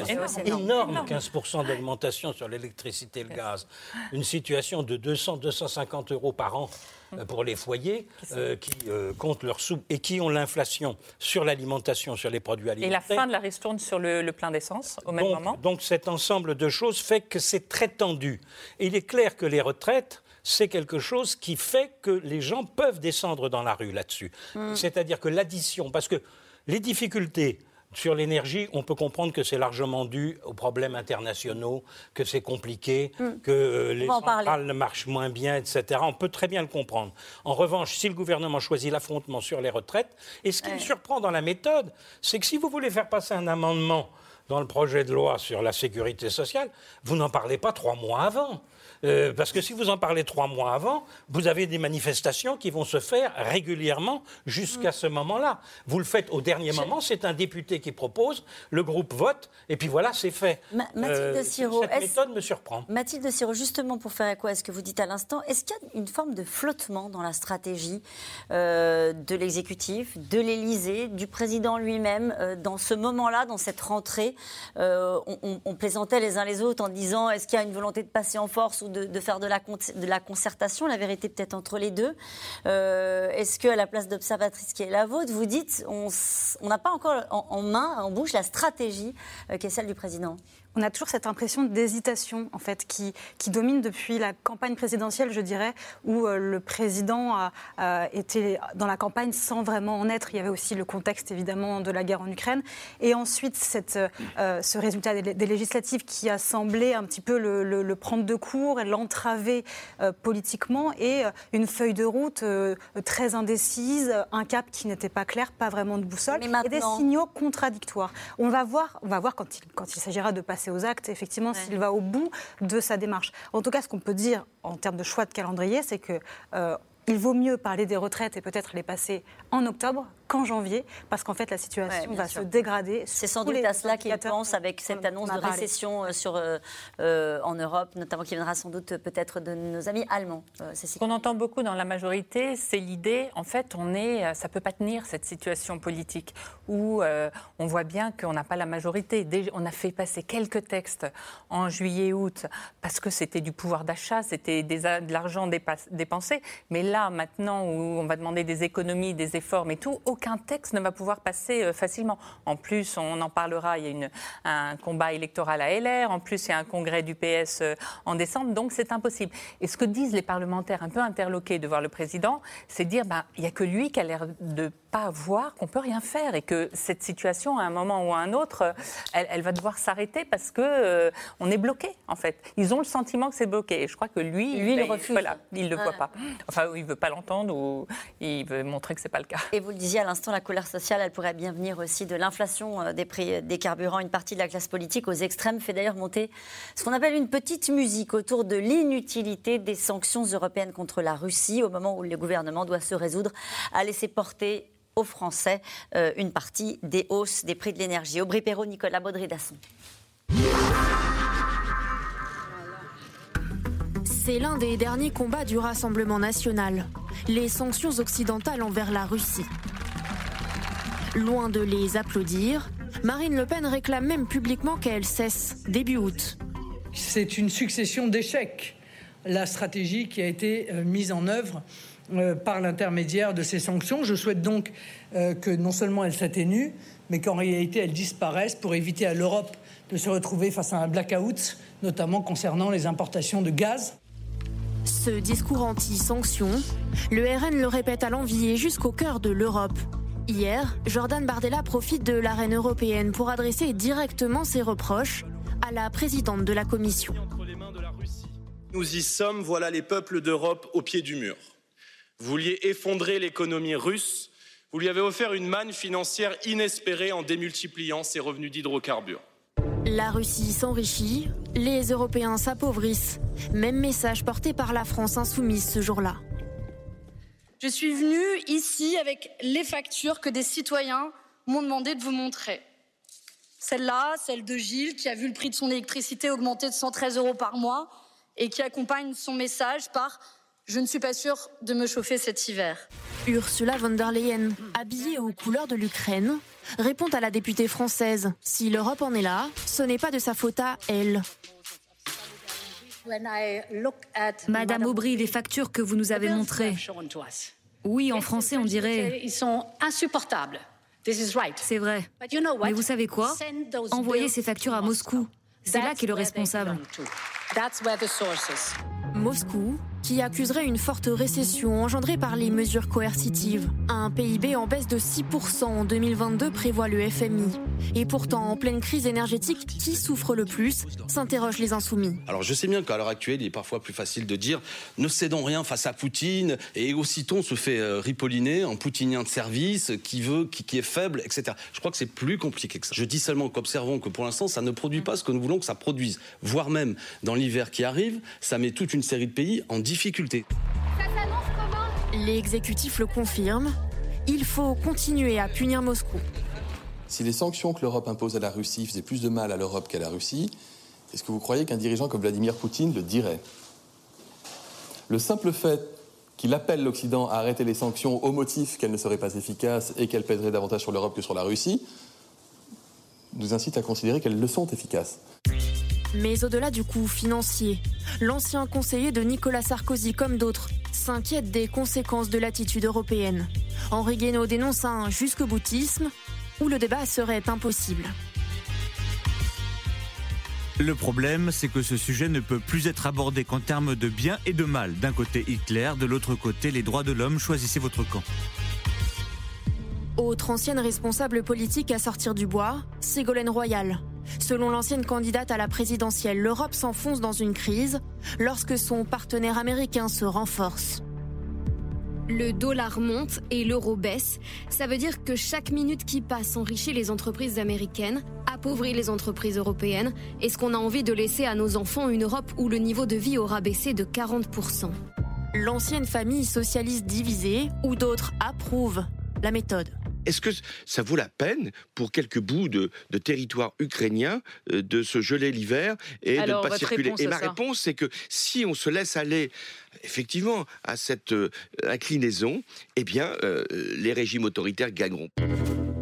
énorme. 15% d'augmentation sur l'électricité et le gaz. Une situation de 200-250 euros par an euh, pour les foyers euh, qui euh, comptent leurs sous et qui ont l'inflation sur l'alimentation, sur les produits alimentaires. Et la fin de la ristourne sur le, plein d'essence au même moment Donc cet ensemble de choses fait que c'est très tendu. Et il est clair que les retraites c'est quelque chose qui fait que les gens peuvent descendre dans la rue là-dessus. Hmm. C'est-à-dire que l'addition, parce que les difficultés sur l'énergie, on peut comprendre que c'est largement dû aux problèmes internationaux, que c'est compliqué, hmm. que euh, les centrales marchent moins bien, etc. On peut très bien le comprendre. En revanche, si le gouvernement choisit l'affrontement sur les retraites, et ce qui me surprend dans la méthode, c'est que si vous voulez faire passer un amendement dans le projet de loi sur la sécurité sociale, vous n'en parlez pas trois mois avant. Euh, parce que si vous en parlez trois mois avant, vous avez des manifestations qui vont se faire régulièrement jusqu'à ce moment-là. Vous le faites au dernier moment, c'est un député qui propose, le groupe vote, et puis voilà, c'est fait. Mathilde euh, Siro, cette méthode me surprend. Mathilde Siro, justement pour faire quoi à ce que vous dites à l'instant, est-ce qu'il y a une forme de flottement dans la stratégie euh, de l'exécutif, de l'Élysée, du président lui-même, dans ce moment-là, dans cette rentrée on, on, plaisantait les uns les autres en disant est-ce qu'il y a une volonté de passer en force de, faire de la, de la, concertation, la vérité peut-être entre les deux. Euh, est-ce qu'à la place d'observatrice qui est la vôtre, vous dites on n'a pas encore en, main, en bouche, la stratégie euh, qui est celle du président? On a toujours cette impression d'hésitation en fait qui, qui, domine depuis la campagne présidentielle, je dirais, où euh, le président a, été dans la campagne sans vraiment en être. Il y avait aussi le contexte évidemment de la guerre en Ukraine, et ensuite cette, euh, ce résultat des, législatives qui a semblé un petit peu le, prendre de court et l'entraver euh, politiquement, et une feuille de route très indécise, un cap qui n'était pas clair, pas vraiment de boussole, et des signaux contradictoires. On va voir, on va voir quand il, quand il s'agira de passer aux actes, effectivement, s'il va au bout de sa démarche. En tout cas, ce qu'on peut dire en termes de choix de calendrier, c'est que euh, il vaut mieux parler des retraites et peut-être les passer en octobre qu'en janvier, parce qu'en fait la situation va se dégrader. C'est sans doute à cela qu'il pense avec cette annonce de récession euh, sur, euh, euh, en Europe, notamment qui viendra sans doute peut-être de nos amis allemands. Ce qu'on entend beaucoup dans la majorité, c'est l'idée, en fait, on est, ça peut pas tenir cette situation politique où on voit bien qu'on n'a pas la majorité. on a fait passer quelques textes en juillet-août parce que c'était du pouvoir d'achat, c'était de l'argent dépensé, mais là maintenant, où on va demander des économies, des efforts, mais tout, aucun texte ne va pouvoir passer euh, facilement. En plus, on en parlera, il y a une, un combat électoral à LR, en plus, il y a un congrès du PS euh, en décembre, donc c'est impossible. Et ce que disent les parlementaires un peu interloqués de voir le président, c'est dire, ben, il n'y a que lui qui a l'air de pas voir qu'on peut rien faire et que cette situation, à un moment ou à un autre, elle, va devoir s'arrêter parce que euh, on est bloqué, en fait. Ils ont le sentiment que c'est bloqué. Et je crois que lui, lui, il ben, refuse. Voilà, il ne le voit pas. Enfin, il veut pas l'entendre ou il veut montrer que c'est pas le cas. Et vous le disiez à l'instant, la colère sociale, elle pourrait bien venir aussi de l'inflation euh, des prix des carburants. Une partie de la classe politique aux extrêmes fait d'ailleurs monter ce qu'on appelle une petite musique autour de l'inutilité des sanctions européennes contre la Russie au moment où le gouvernement doit se résoudre à laisser porter aux Français euh, une partie des hausses des prix de l'énergie. Aubry Perrault, Nicolas Baudry-Dasson. C'est l'un des derniers combats du Rassemblement national, les sanctions occidentales envers la Russie. Loin de les applaudir, Marine Le Pen réclame même publiquement qu'elle cesse début août. C'est une succession d'échecs, la stratégie qui a été euh, mise en œuvre euh, par l'intermédiaire de ces sanctions. Je souhaite donc euh, que non seulement elles s'atténuent, mais qu'en réalité elles disparaissent pour éviter à l'Europe de se retrouver face à un blackout, notamment concernant les importations de gaz. Ce discours anti-sanctions, le RN le répète à l'envie et jusqu'au cœur de l'Europe. Hier, Jordan Bardella profite de l'arène européenne pour adresser directement ses reproches à la présidente de la Commission. Nous y sommes, voilà les peuples d'Europe au pied du mur. Vous vouliez effondrer l'économie russe, Vous lui avez offert une manne financière inespérée en démultipliant ses revenus d'hydrocarbures. La Russie s'enrichit, les Européens s'appauvrissent. Même message porté par la France insoumise ce jour-là. Je suis venue ici avec les factures que des citoyens m'ont demandé de vous montrer. Celle-là, celle de Gilles, qui a vu le prix de son électricité augmenter de 113 euros par mois et qui accompagne son message par Je ne suis pas sûre de me chauffer cet hiver. Ursula von der Leyen, habillée aux couleurs de l'Ukraine, répond à la députée française Si l'Europe en est là, ce n'est pas de sa faute à elle. Madame Aubry, les factures que vous nous avez montrées. Oui, en français, on dirait. Ils sont insupportables. C'est vrai. Mais vous savez quoi? Envoyez ces factures à Moscou. C'est là qu'est le responsable. Moscou, qui accuserait une forte récession engendrée par les mesures coercitives. Un PIB en baisse de 6% en 2022 prévoit le FMI. Et pourtant, en pleine crise énergétique, qui souffre le plus s'interrogent les insoumis. Alors je sais bien qu'à l'heure actuelle, il est parfois plus facile de dire ne cédons rien face à Poutine et aussitôt on se fait euh, ripolliner en poutinien de service qui veut, qui, qui est faible, etc. Je crois que c'est plus compliqué que ça. Je dis seulement qu'observons que pour l'instant, ça ne produit pas ce que nous voulons que ça produise. Voire même, dans l'hiver qui arrive, ça met toute une série de pays en difficulté. L'exécutif le confirme. Il faut continuer à punir Moscou. Si les sanctions que l'Europe impose à la Russie faisaient plus de mal à l'Europe qu'à la Russie, est-ce que vous croyez qu'un dirigeant comme Vladimir Poutine le dirait? Le simple fait qu'il appelle l'Occident à arrêter les sanctions au motif qu'elles ne seraient pas efficaces et qu'elles pèseraient davantage sur l'Europe que sur la Russie nous incite à considérer qu'elles le sont efficaces. Mais au-delà du coût financier, l'ancien conseiller de Nicolas Sarkozy, comme d'autres, s'inquiète des conséquences de l'attitude européenne. Henri Guénaud dénonce un jusque-boutisme où le débat serait impossible. Le problème, c'est que ce sujet ne peut plus être abordé qu'en termes de bien et de mal. D'un côté Hitler, de l'autre côté les droits de l'homme, choisissez votre camp. Autre ancienne responsable politique à sortir du bois, Ségolène Royal. Selon l'ancienne candidate à la présidentielle, l'Europe s'enfonce dans une crise lorsque son partenaire américain se renforce. Le dollar monte et l'euro baisse. Ça veut dire que chaque minute qui passe enrichit les entreprises américaines, appauvrit les entreprises européennes. Est-ce qu'on a envie de laisser à nos enfants une Europe où le niveau de vie aura baissé de 40% L'ancienne famille socialiste divisée, ou d'autres approuvent la méthode. Est-ce que ça vaut la peine pour quelques bouts de, de territoire ukrainien euh, de se geler l'hiver et Alors, de ne pas circuler? Et ma ça réponse, c'est que si on se laisse aller effectivement à cette euh, inclinaison, eh bien, euh, les régimes autoritaires gagneront.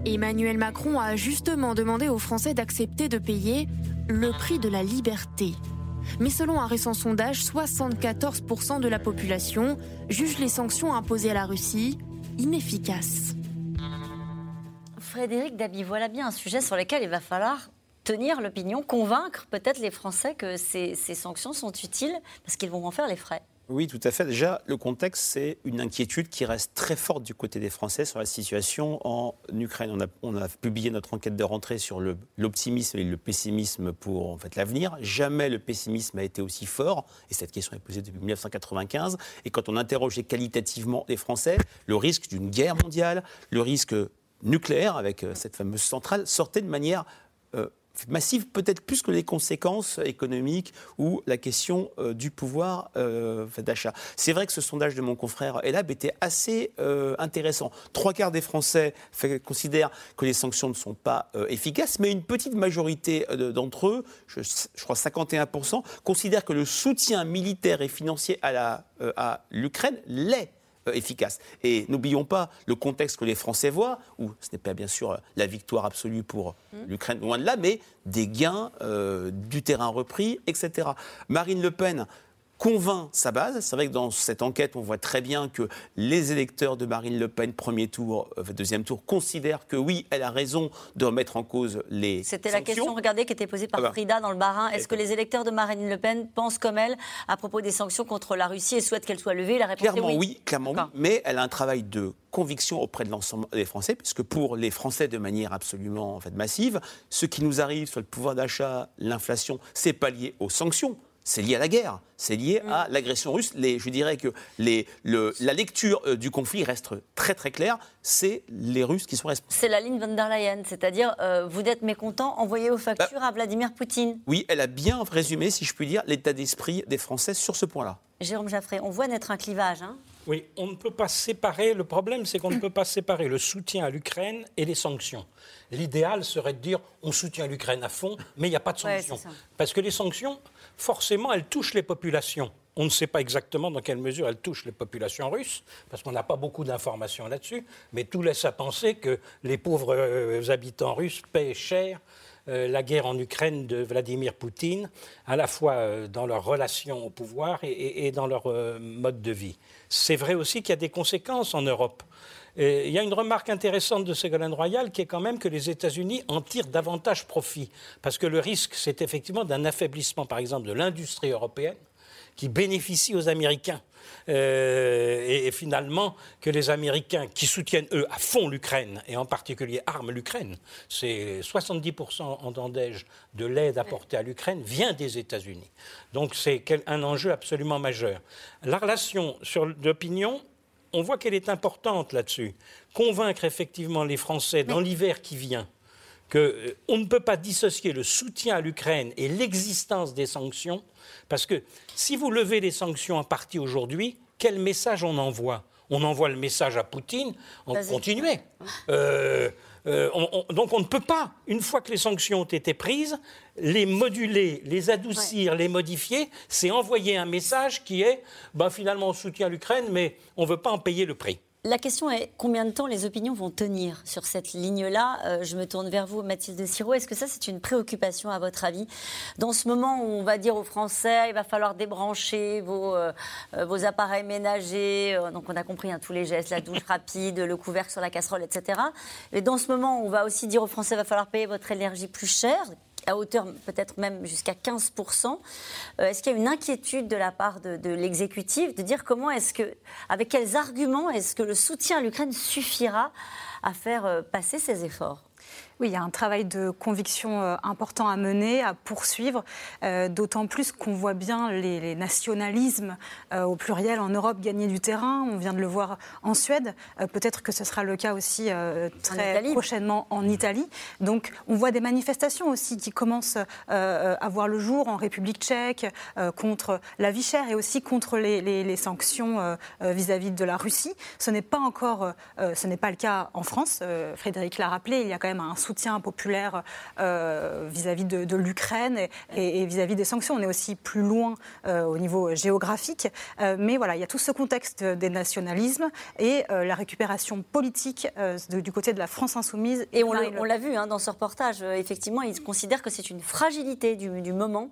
Emmanuel Macron a justement demandé aux Français d'accepter de payer le prix de la liberté. Mais selon un récent sondage, 74% de la population juge les sanctions imposées à la Russie inefficaces. Frédéric Dabi, voilà bien un sujet sur lequel il va falloir tenir l'opinion, convaincre peut-être les Français que ces, sanctions sont utiles parce qu'ils vont en faire les frais. Oui, tout à fait. Déjà, le contexte, c'est une inquiétude qui reste très forte du côté des Français sur la situation en Ukraine. On a, publié notre enquête de rentrée sur l'optimisme et le pessimisme pour en l'avenir. Jamais le pessimisme a été aussi fort, et cette question est posée depuis 1995. Et quand on interrogeait qualitativement les Français, le risque d'une guerre mondiale, le risque nucléaire avec euh, cette fameuse centrale sortait de manière euh, massive, peut-être plus que les conséquences économiques ou la question euh, du pouvoir d'achat. C'est vrai que ce sondage de mon confrère Elab était assez intéressant. Trois quarts des Français considèrent que les sanctions ne sont pas efficaces, mais une petite majorité d'entre eux, je, je crois 51%, considèrent que le soutien militaire et financier à l'Ukraine l'est efficace. Et n'oublions pas le contexte que les Français voient, où ce n'est pas bien sûr euh, la victoire absolue pour l'Ukraine, loin de là, mais des gains, euh, du terrain repris, etc. Marine Le Pen convainc sa base. C'est vrai que dans cette enquête, on voit très bien que les électeurs de Marine Le Pen, premier tour, euh, deuxième tour, considèrent que oui, elle a raison de remettre en cause les C'était la question, regardez, qui était posée par Ah bah. Frida dans le Barin. Est-ce que les électeurs de Marine Le Pen pensent comme elle à propos des sanctions contre la Russie et souhaitent qu'elles soient levées La réponse Clairement est oui, clairement oui. Mais elle a un travail de conviction auprès de l'ensemble des Français, puisque pour les Français, de manière absolument en fait, massive, ce qui nous arrive sur le pouvoir d'achat, l'inflation, c'est pas lié aux sanctions. C'est lié à la guerre, c'est lié Mm. à l'agression russe. Les, je dirais que les, le- la lecture euh, du conflit reste très très claire. C'est les Russes qui sont responsables. C'est la ligne von der Leyen, c'est-à-dire euh, vous êtes mécontent, envoyez vos factures Bah. à Vladimir Poutine. Oui, elle a bien résumé, si je puis dire, l'état d'esprit des Français sur ce point-là. Jérôme Jaffré, on voit naître un clivage. hein. Oui, on ne peut pas séparer. Le problème, c'est qu'on ne peut pas séparer le soutien à l'Ukraine et les sanctions. L'idéal serait de dire on soutient l'Ukraine à fond, mais il n'y a pas de sanctions. Parce que les sanctions, forcément, elles touchent les populations. On ne sait pas exactement dans quelle mesure elles touchent les populations russes, parce qu'on n'a pas beaucoup d'informations là-dessus, mais tout laisse à penser que les pauvres euh, habitants russes paient cher la guerre en Ukraine de Vladimir Poutine, à la fois euh, dans leur relation au pouvoir et, dans leur euh, mode de vie. C'est vrai aussi qu'il y a des conséquences en Europe. Il y a une remarque intéressante de Ségolène Royal qui est quand même que les États-Unis en tirent davantage profit. Parce que le risque, c'est effectivement d'un affaiblissement, par exemple, de l'industrie européenne qui bénéficie aux Américains. Euh, et, et finalement, que les Américains qui soutiennent, eux, à fond l'Ukraine, et en particulier arment l'Ukraine, c'est 70% en d'ai-je de l'aide apportée à l'Ukraine vient des États-Unis. Donc c'est un enjeu absolument majeur. La relation sur l'opinion, on voit qu'elle est importante là-dessus. Convaincre effectivement les Français dans l'hiver qui vient qu'on ne peut pas dissocier le soutien à l'Ukraine et l'existence des sanctions, parce que si vous levez les sanctions en partie aujourd'hui, quel message on envoie? On envoie le message à Poutine, on continuez. Euh, euh, on- on- donc on ne peut pas, une fois que les sanctions ont été prises, les moduler, les adoucir, les modifier, c'est envoyer un message qui est, ben, finalement on soutient l'Ukraine, mais on ne veut pas en payer le prix. La question est combien de temps les opinions vont tenir sur cette ligne-là? Euh, Je me tourne vers vous, Mathilde Siro. Est-ce que ça, c'est une préoccupation à votre avis? Dans ce moment où on va dire aux Français, il va falloir débrancher vos, euh, euh, vos appareils ménagers, donc on a compris hein, tous les gestes, la douche rapide, le couvercle sur la casserole, etc. Et dans ce moment où on va aussi dire aux Français, il va falloir payer votre énergie plus cher, à hauteur peut-être même jusqu'à 15%. Euh, est-ce qu'il y a une inquiétude de la part de, de l'exécutif de dire comment est-ce que, avec quels arguments est-ce que le soutien à l'Ukraine suffira à faire euh, passer ces efforts? Oui, il y a un travail de conviction euh, important à mener, à poursuivre, euh, d'autant plus qu'on voit bien les, les nationalismes euh, au pluriel en Europe gagner du terrain. On vient de le voir en Suède. Euh, Peut-être que ce sera le cas aussi très prochainement en Italie. Donc, on voit des manifestations aussi qui commencent à voir le jour en République tchèque contre la vie chère et aussi contre les, les- les sanctions vis-à-vis de la Russie. Ce n'est pas encore, ce n'est pas le cas en France. Frédéric l'a rappelé, il y a quand même un soutien populaire euh, vis-à-vis de, de l'Ukraine et- vis-à-vis des sanctions. On est aussi plus loin euh, au niveau géographique. Euh, mais voilà, il y a tout ce contexte des nationalismes et la récupération politique de- du côté de la France insoumise. Et on l'a- on vu hein, dans ce reportage, effectivement, ils considèrent que c'est une fragilité du, du moment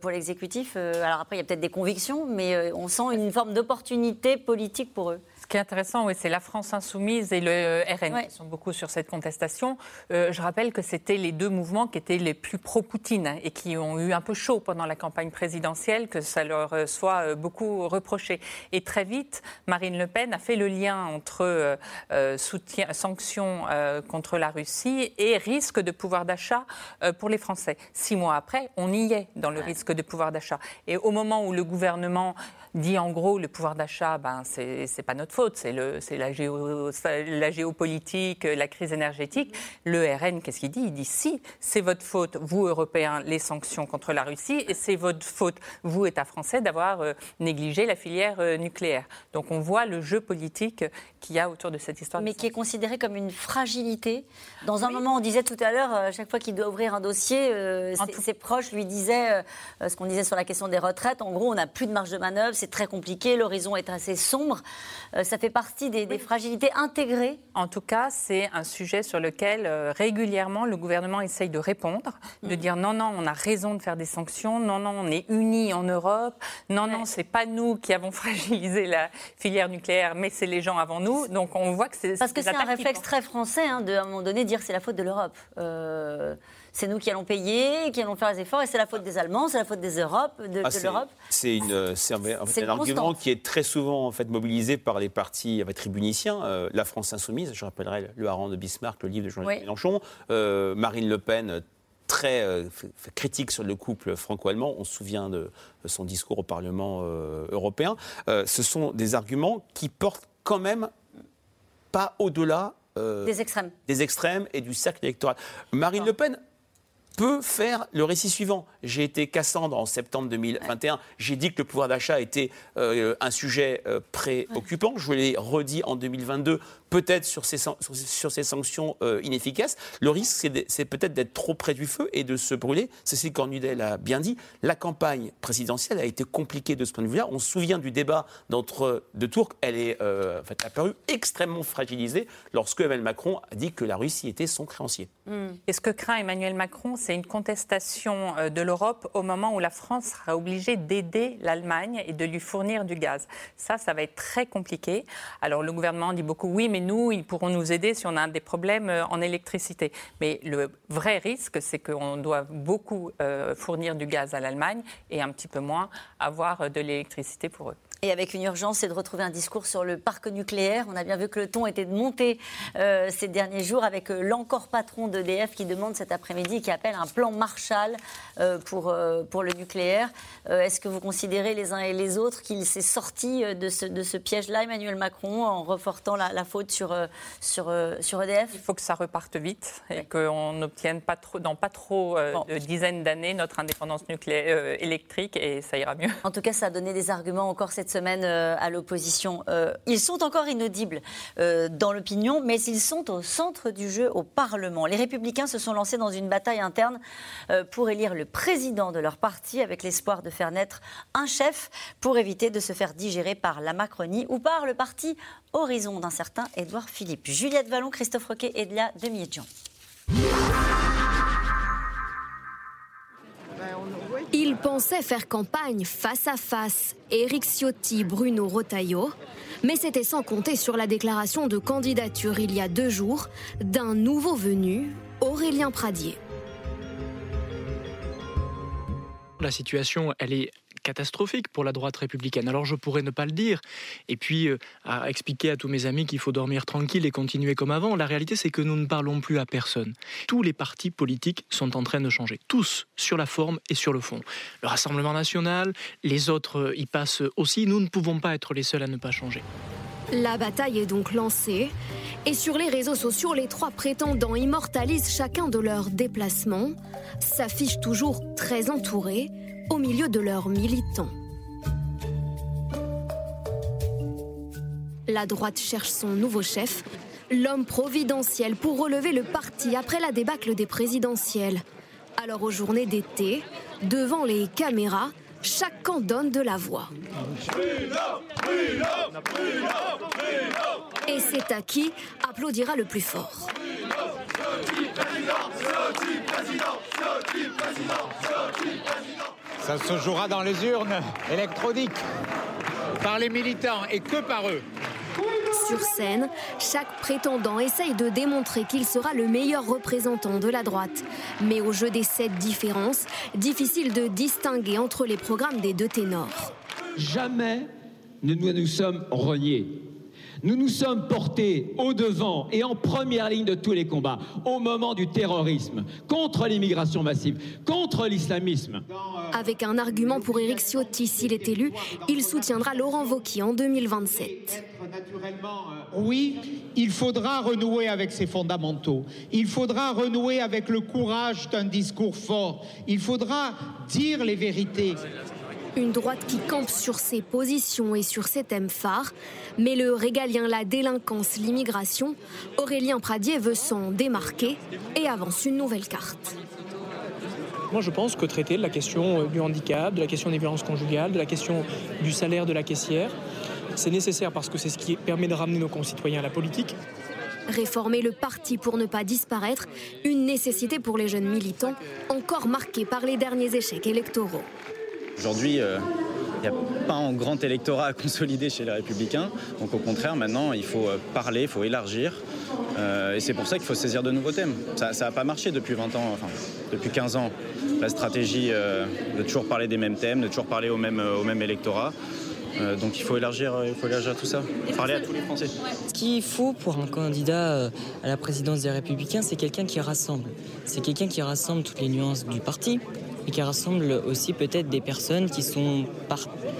pour l'exécutif. Alors après, il y a peut-être des convictions, mais on sent une forme d'opportunité politique pour eux. Ce qui est intéressant, oui, c'est la France insoumise et le RN qui sont beaucoup sur cette contestation. Euh, je rappelle que c'était les deux mouvements qui étaient les plus pro-Poutine et qui ont eu un peu chaud pendant la campagne présidentielle, que ça leur euh, soit euh, beaucoup reproché. Et très vite, Marine Le Pen a fait le lien entre euh, euh, soutien, sanctions euh, contre la Russie et risque de pouvoir d'achat euh, pour les Français. Six mois après, on y est dans le risque de pouvoir d'achat. Et au moment où le gouvernement dit en gros le pouvoir d'achat, ben c'est c'est pas notre faute, c'est la, géo- la géopolitique, la crise énergétique. Le RN, qu'est-ce qu'il dit? Il dit si c'est votre faute, vous Européens, les sanctions contre la Russie, et c'est votre faute, vous État français, d'avoir euh, négligé la filière euh, nucléaire. Donc on voit le jeu politique qu'il y a autour de cette histoire. Mais qui est considéré comme une fragilité. Dans un moment, on disait tout à l'heure, euh, chaque fois qu'il doit ouvrir un dossier, euh, ses, ses proches lui disaient ce qu'on disait sur la question des retraites. En gros, on n'a plus de marge de manœuvre, c'est très compliqué, l'horizon est assez sombre. Euh, ça fait partie des, des fragilités intégrées. En tout cas, c'est un sujet sur lequel euh, régulièrement le gouvernement essaye de répondre, de Mm. dire non, non, on a raison de faire des sanctions, non, non, on est unis en Europe, non, non, c'est pas nous qui avons fragilisé la filière nucléaire, mais c'est les gens avant nous. Donc on voit que c'est Parce que c'est un réflexe très français, hein, de, à un moment donné, dire c'est la faute de l'Europe. Euh, c'est nous qui allons payer, qui allons faire les efforts, et c'est la faute des Allemands, c'est la faute des Europes, de, Ah, de l'Europe. C'est en fait, un argument constante. qui est très souvent en fait, mobilisé par les partis en fait, tribuniciens. Euh, la France insoumise, je rappellerai le hareng de Bismarck, le livre de Jean-Luc Oui. Mélenchon. Euh, Marine Le Pen, très euh, critique sur le couple franco-allemand. On se souvient de son discours au Parlement européen. ce sont des arguments qui portent quand même pas au-delà des extrêmes. Des extrêmes et du cercle électoral. Marine Le Pen peut faire le récit suivant. J'ai été Cassandre en septembre 2021. J'ai dit que le pouvoir d'achat était euh, un sujet euh, préoccupant. Je l'ai redit en 2022 peut-être sur ces, sur ces sanctions euh, inefficaces. Le risque, c'est peut-être d'être trop près du feu et de se brûler. Cécile Cornudel a bien dit, la campagne présidentielle a été compliquée de ce point de vue-là. On se souvient du débat d'entre deux tours. Elle est en fait, apparue extrêmement fragilisée lorsque Emmanuel Macron a dit que la Russie était son créancier. Hmm. Et ce que craint Emmanuel Macron, c'est une contestation euh, de l'Europe au moment où la France sera obligée d'aider l'Allemagne et de lui fournir du gaz? Ça, ça va être très compliqué. Alors le gouvernement dit beaucoup oui, mais mais nous, ils pourront nous aider si on a des problèmes euh, en électricité. Mais le vrai risque, c'est qu'on doit beaucoup euh, fournir du gaz à l'Allemagne et un petit peu moins avoir de l'électricité pour eux. Et avec une urgence, c'est de retrouver un discours sur le parc nucléaire. On a bien vu que le ton était de monter euh, ces derniers jours avec euh, l'encore patron d'EDF qui demande cet après-midi, qui appelle un plan Marshall euh, pour, pour le nucléaire. Est-ce que vous considérez les uns et les autres qu'il s'est sorti de ce, de ce piège-là, Emmanuel Macron, en reportant la, faute sur, sur, sur EDF? Il faut que ça reparte vite et qu'on n'obtienne pas trop, dans pas trop de dizaines d'années notre indépendance nucléaire électrique et ça ira mieux. En tout cas, ça a donné des arguments encore cette semaine euh, à l'opposition. Euh, ils sont encore inaudibles euh, dans l'opinion, mais ils sont au centre du jeu au Parlement. Les Républicains se sont lancés dans une bataille interne pour élire le président de leur parti avec l'espoir de faire naître un chef pour éviter de se faire digérer par la Macronie ou par le parti Horizon d'un certain Édouard Philippe. Juliette Vallon, Christophe Roquet et Delia Demiedjian. Ils pensaient faire campagne face à face, Éric Ciotti, Bruno Rotaillot, mais c'était sans compter sur la déclaration de candidature il y a deux jours d'un nouveau venu, Aurélien Pradier. La situation, elle est catastrophique pour la droite républicaine. Alors je pourrais ne pas le dire et puis euh, à expliquer à tous mes amis qu'il faut dormir tranquille et continuer comme avant. La réalité, c'est que nous ne parlons plus à personne. Tous les partis politiques sont en train de changer, tous sur la forme et sur le fond. Le Rassemblement national, les autres euh, y passent aussi. Nous ne pouvons pas être les seuls à ne pas changer. La bataille est donc lancée. Et sur les réseaux sociaux, les trois prétendants immortalisent chacun de leurs déplacements, s'affichent toujours très entourés, au milieu de leurs militants. La droite cherche son nouveau chef, l'homme providentiel pour relever le parti après la débâcle des présidentielles. Alors aux journées d'été, devant les caméras, chaque camp donne de la voix. Et c'est à qui applaudira le plus fort. Ça se jouera dans les urnes électroniques, par les militants et que par eux. Sur scène, chaque prétendant essaye de démontrer qu'il sera le meilleur représentant de la droite. Mais au jeu des sept différences, difficile de distinguer entre les programmes des deux ténors. Jamais nous nous sommes reniés nous nous sommes portés au devant et en première ligne de tous les combats au moment du terrorisme, contre l'immigration massive, contre l'islamisme. Avec un argument pour Éric Ciotti, s'il est élu, il soutiendra Laurent Wauquiez en 2027. Oui, il faudra renouer avec ses fondamentaux. Il faudra renouer avec le courage d'un discours fort. Il faudra dire les vérités. Une droite qui campe sur ses positions et sur ses thèmes phares. Mais le régalien, la délinquance, l'immigration, Aurélien Pradier veut s'en démarquer et avance une nouvelle carte. Moi, je pense que traiter de la question euh, du handicap, de la question des violences conjugales, de la question du salaire de la caissière, c'est nécessaire parce que c'est ce qui permet de ramener nos concitoyens à la politique. Réformer le parti pour ne pas disparaître, une nécessité pour les jeunes militants, encore marqués par les derniers échecs électoraux. Aujourd'hui, il euh, n'y a pas un grand électorat à consolider chez les Républicains. Donc au contraire, maintenant, il faut euh, parler, il faut élargir. Euh, et c'est pour ça qu'il faut saisir de nouveaux thèmes. Ça n'a pas marché depuis 20 ans, enfin depuis 15 ans. La stratégie de toujours parler des mêmes thèmes, de toujours parler au même, au même électorat. Euh, donc il faut élargir, il faut élargir tout ça, parler à tous les Français. Ce qu'il faut pour un candidat à la présidence des Républicains, c'est quelqu'un qui rassemble. C'est quelqu'un qui rassemble toutes les nuances du parti et qui rassemble aussi peut-être des personnes qui sont,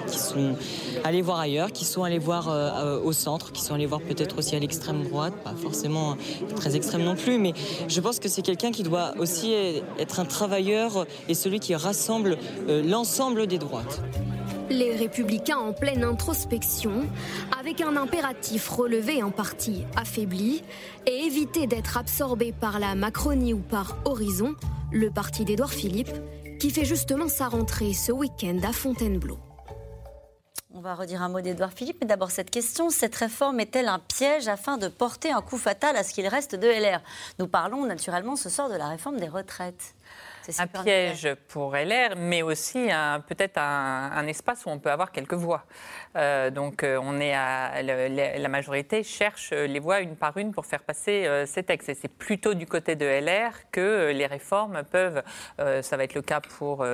qui sont allées voir ailleurs, qui sont allées voir euh, au centre, qui sont allées voir peut-être aussi à l'extrême droite, pas forcément très extrême non plus, mais je pense que c'est quelqu'un qui doit aussi être un travailleur et celui qui rassemble l'ensemble des droites. Les républicains en pleine introspection, avec un impératif relevé en partie affaibli, et éviter d'être absorbé par la Macronie ou par Horizon, le parti d'Édouard Philippe, qui fait justement sa rentrée ce week-end à Fontainebleau. On va redire un mot d'Édouard Philippe, mais d'abord cette question, cette réforme est-elle un piège afin de porter un coup fatal à ce qu'il reste de LR Nous parlons naturellement ce soir de la réforme des retraites un piège pour LR, mais aussi peut-être un, espace où on peut avoir quelques voix. Euh, donc euh, on est à, la majorité cherche les voix une par une pour faire passer euh, ces textes. Et c'est plutôt du côté de LR que les réformes peuvent, ça va être le cas pour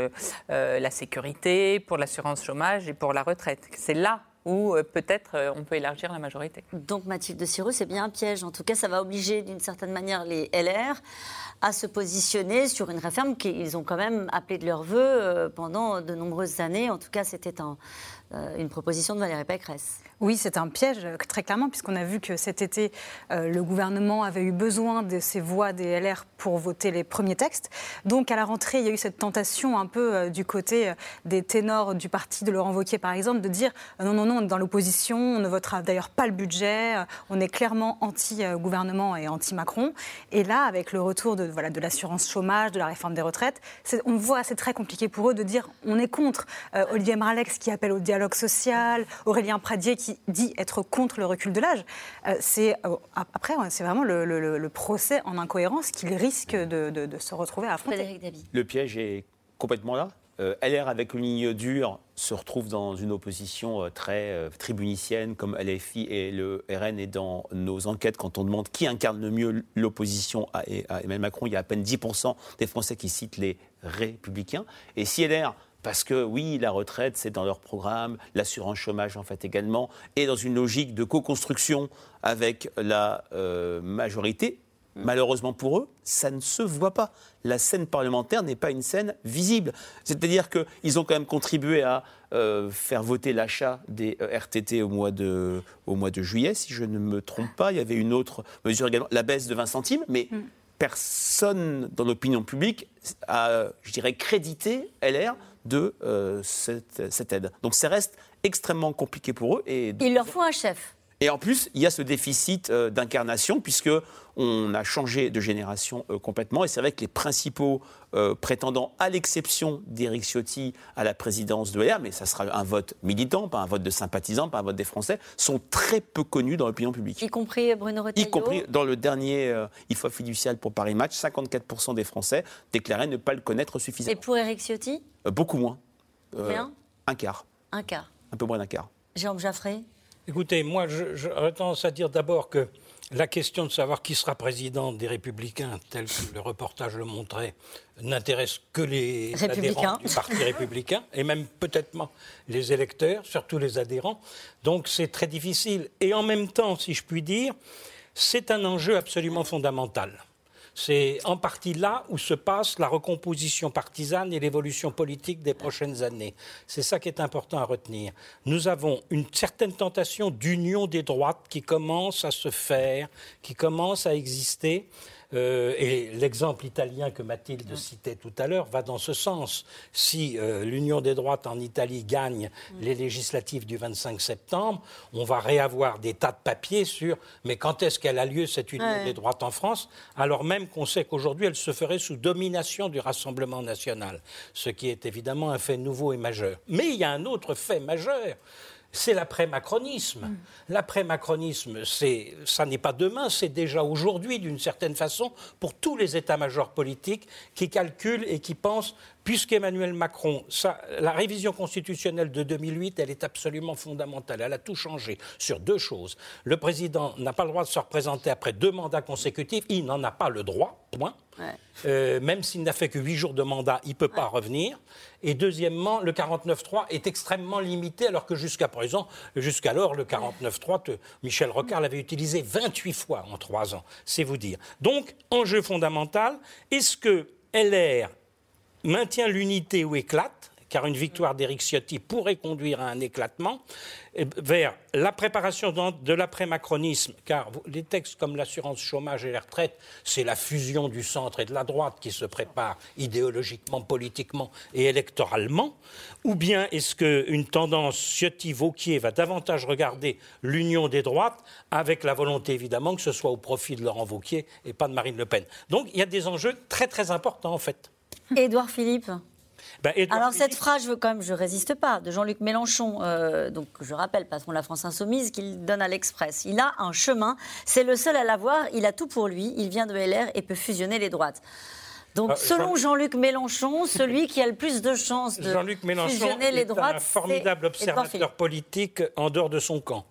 la sécurité, pour l'assurance chômage et pour la retraite. C'est là où peut-être on peut élargir la majorité. Donc Mathilde Sireux, c'est bien un piège. En tout cas, ça va obliger d'une certaine manière les LR à se positionner sur une réforme qu'ils ont quand même appelée de leur vœu euh, pendant de nombreuses années. En tout cas, c'était un, euh, une proposition de Valérie Pécresse. Oui, c'est un piège, euh, très clairement, puisqu'on a vu que cet été, euh, le gouvernement avait eu besoin de ces voix des LR pour voter les premiers textes. Donc, à la rentrée, il y a eu cette tentation un peu du côté des ténors du parti de Laurent Wauquiez, par exemple, de dire non, non, non, on est dans l'opposition, on ne votera d'ailleurs pas le budget, on est clairement anti-gouvernement et anti-Macron. Et là, avec le retour de, voilà, de l'assurance chômage, de la réforme des retraites, on voit, c'est très compliqué pour eux de dire on est contre. Olivier Marlex qui appelle au dialogue social, Aurélien Pradier qui dit être contre le recul de l'âge. Euh, c'est euh, après, c'est vraiment le, procès en incohérence qu'il risque de, se retrouver à affronter. Le piège est complètement là. Euh, LR avec une ligne dure se retrouve dans une opposition très tribunicienne comme LFI et le RN. Et dans nos enquêtes, quand on demande qui incarne le mieux l'opposition à, à Emmanuel Macron, il y a à peine 10% des Français qui citent les républicains. Et si LR parce que oui, la retraite, c'est dans leur programme, l'assurance chômage en fait également, et dans une logique de co-construction avec la euh, majorité. Mm. Malheureusement pour eux, ça ne se voit pas. La scène parlementaire n'est pas une scène visible. C'est-à-dire qu'ils ont quand même contribué à euh, faire voter l'achat des euh, RTT au mois, de, au mois de juillet, si je ne me trompe pas. Il y avait une autre mesure également, la baisse de 20 centimes, mais mm. personne dans l'opinion publique a, je dirais, crédité LR de euh, cette, aide. Donc ça reste extrêmement compliqué pour eux. Et Il leur faut un chef. Et en plus, il y a ce déficit euh, d'incarnation, puisque on a changé de génération euh, complètement. Et c'est vrai que les principaux prétendants, à l'exception d'Éric Ciotti à la présidence de l'ER, mais ça sera un vote militant, pas un vote de sympathisants, pas un vote des Français, sont très peu connus dans l'opinion publique. Y compris Bruno Retailleau Y compris dans le dernier IFA fiducial pour Paris Match, 54% des Français déclaraient ne pas le connaître suffisamment. Et pour Éric Ciotti? Beaucoup moins. Combien Un quart. Un quart. Un peu moins d'un quart. Jérôme Jaffré? Écoutez, moi, j'aurais tendance à dire d'abord que la question de savoir qui sera président des Républicains, tel que le reportage le montrait, n'intéresse que les adhérents du Parti républicain, et même peut-être les électeurs, surtout les adhérents. Donc c'est très difficile. Et en même temps, si je puis dire, c'est un enjeu absolument fondamental. C'est en partie là où se passe la recomposition partisane et l'évolution politique des prochaines années. C'est ça qui est important à retenir. Nous avons une certaine tentation d'union des droites qui commence à se faire, qui commence à exister. Euh, et l'exemple italien que Mathilde citait tout à l'heure va dans ce sens. Si euh, l'Union des droites en Italie gagne les législatives du 25 septembre, on va réavoir des tas de papiers sur mais quand est-ce qu'elle a lieu cette Union des droites en France, alors même qu'on sait qu'aujourd'hui elle se ferait sous domination du Rassemblement national, ce qui est évidemment un fait nouveau et majeur. Mais il y a un autre fait majeur c'est l'après-macronisme. Mm. L'après-macronisme, ça n'est pas demain, c'est déjà aujourd'hui, d'une certaine façon, pour tous les états-majors politiques qui calculent et qui pensent, puisqu'Emmanuel Macron, la révision constitutionnelle de 2008, elle est absolument fondamentale. Elle a tout changé sur deux choses. Le président n'a pas le droit de se représenter après deux mandats consécutifs, il n'en a pas le droit point. Euh, même s'il n'a fait que 8 jours de mandat, il ne peut pas revenir. Et deuxièmement, le 49-3 est extrêmement limité, alors que jusqu'à présent, jusqu'alors, le 49-3, Michel Rocard l'avait utilisé 28 fois en 3 ans, c'est vous dire. Donc, enjeu fondamental, est-ce que LR maintient l'unité ou éclate car une victoire d'Éric Ciotti pourrait conduire à un éclatement, eh, vers la préparation de l'après-macronisme, car les textes comme l'assurance chômage et les retraites, c'est la fusion du centre et de la droite qui se prépare idéologiquement, politiquement et électoralement, ou bien est-ce qu'une tendance Ciotti-Vauquier va davantage regarder l'union des droites, avec la volonté évidemment que ce soit au profit de Laurent Vauquier et pas de Marine Le Pen. Donc il y a des enjeux très très importants en fait. Édouard Philippe ben, Alors cette phrase, je, quand même, je résiste pas, de Jean-Luc Mélenchon, euh, donc je rappelle, patron de la France Insoumise, qu'il donne à l'Express. Il a un chemin, c'est le seul à l'avoir, il a tout pour lui, il vient de LR et peut fusionner les droites. Donc, ah, selon Jean-Luc Mélenchon, celui qui a le plus de chances de fusionner les droites, est un formidable observateur politique en dehors de son camp.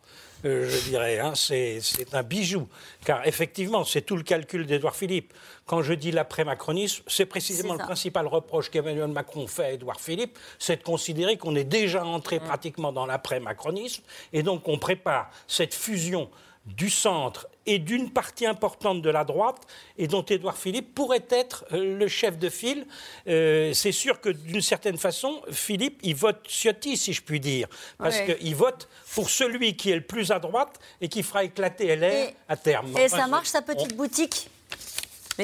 Euh, je dirais. Hein, c'est un bijou. Car effectivement, c'est tout le calcul d'Édouard Philippe. Quand je dis l'après-macronisme, c'est précisément le principal reproche qu'Emmanuel Macron fait à Édouard Philippe, c'est de considérer qu'on est déjà entré mm. pratiquement dans l'après-macronisme. Et donc, on prépare cette fusion du centre et d'une partie importante de la droite, et dont Édouard Philippe pourrait être euh, le chef de file. Euh, c'est sûr que d'une certaine façon, Philippe, il vote Ciotti, si je puis dire, parce qu'il vote pour celui qui est le plus à droite et qui fera éclater LR à terme. Et ça marche, sa petite boutique?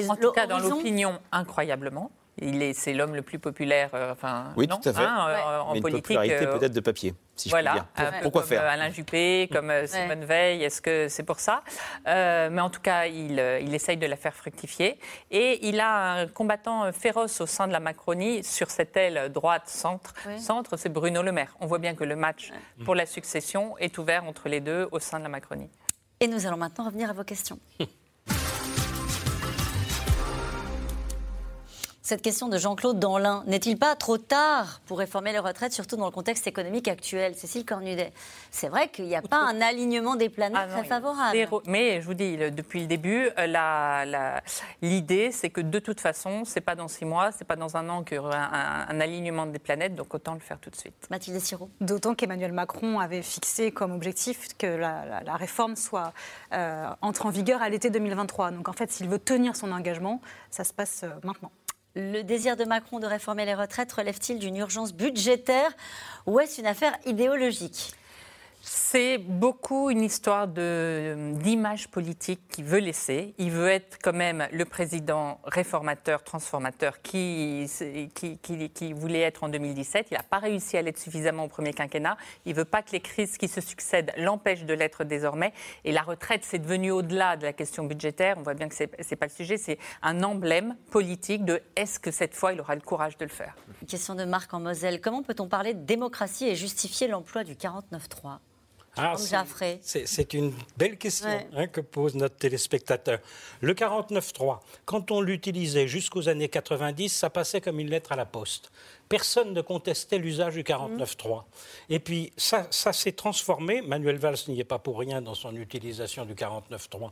En tout cas, dans l'opinion, incroyablement. Il est, c'est l'homme le plus populaire, euh, enfin, oui, tout à fait. Hein, en Mais politique. Une popularité peut-être de papier voilà, Pourquoi comme faire Alain Juppé, comme euh, Simone Veil, est-ce que c'est pour ça? Euh, Mais en tout cas, il, euh, il, essaye de la faire fructifier. Et il a un combattant féroce au sein de la Macronie sur cette aile droite-centre. Centre, c'est Bruno Le Maire. On voit bien que le match pour la succession est ouvert entre les deux au sein de la Macronie. Et nous allons maintenant revenir à vos questions. Cette question de Jean-Claude Danlin, n'est-il pas trop tard pour réformer les retraites, surtout dans le contexte économique actuel Cécile Cornudet, c'est vrai qu'il n'y a pas un alignement des planètes ah très favorable. Mais je vous dis, depuis le début, euh, l'idée, c'est que de toute façon, c'est pas dans six mois, c'est pas dans un an qu'il y aura un, alignement des planètes, donc autant le faire tout de suite. Mathilde Siro. D'autant qu'Emmanuel Macron avait fixé comme objectif que la, réforme soit euh, entre en vigueur à l'été 2023. Donc en fait, s'il veut tenir son engagement, ça se passe euh, maintenant. Le désir de Macron de réformer les retraites relève-t-il d'une urgence budgétaire ou est-ce une affaire idéologique? C'est beaucoup une histoire d'image politique qu'il veut laisser. Il veut être quand même le président réformateur, transformateur qui, voulait être en 2017. Il n'a pas réussi à l'être suffisamment au premier quinquennat. Il ne veut pas que les crises qui se succèdent l'empêchent de l'être désormais. Et la retraite, c'est devenu au-delà de la question budgétaire. On voit bien que ce n'est pas le sujet. C'est un emblème politique de est-ce que cette fois, il aura le courage de le faire. Question de Marc en Moselle. Comment peut-on parler de démocratie et justifier l'emploi du 49-3 ah, c'est une belle question hein, que pose notre téléspectateur. Le 49.3, quand on l'utilisait jusqu'aux années 90, ça passait comme une lettre à la poste personne ne contestait l'usage du 49.3. Et puis, ça, ça s'est transformé. Manuel Valls n'y est pas pour rien dans son utilisation du 49.3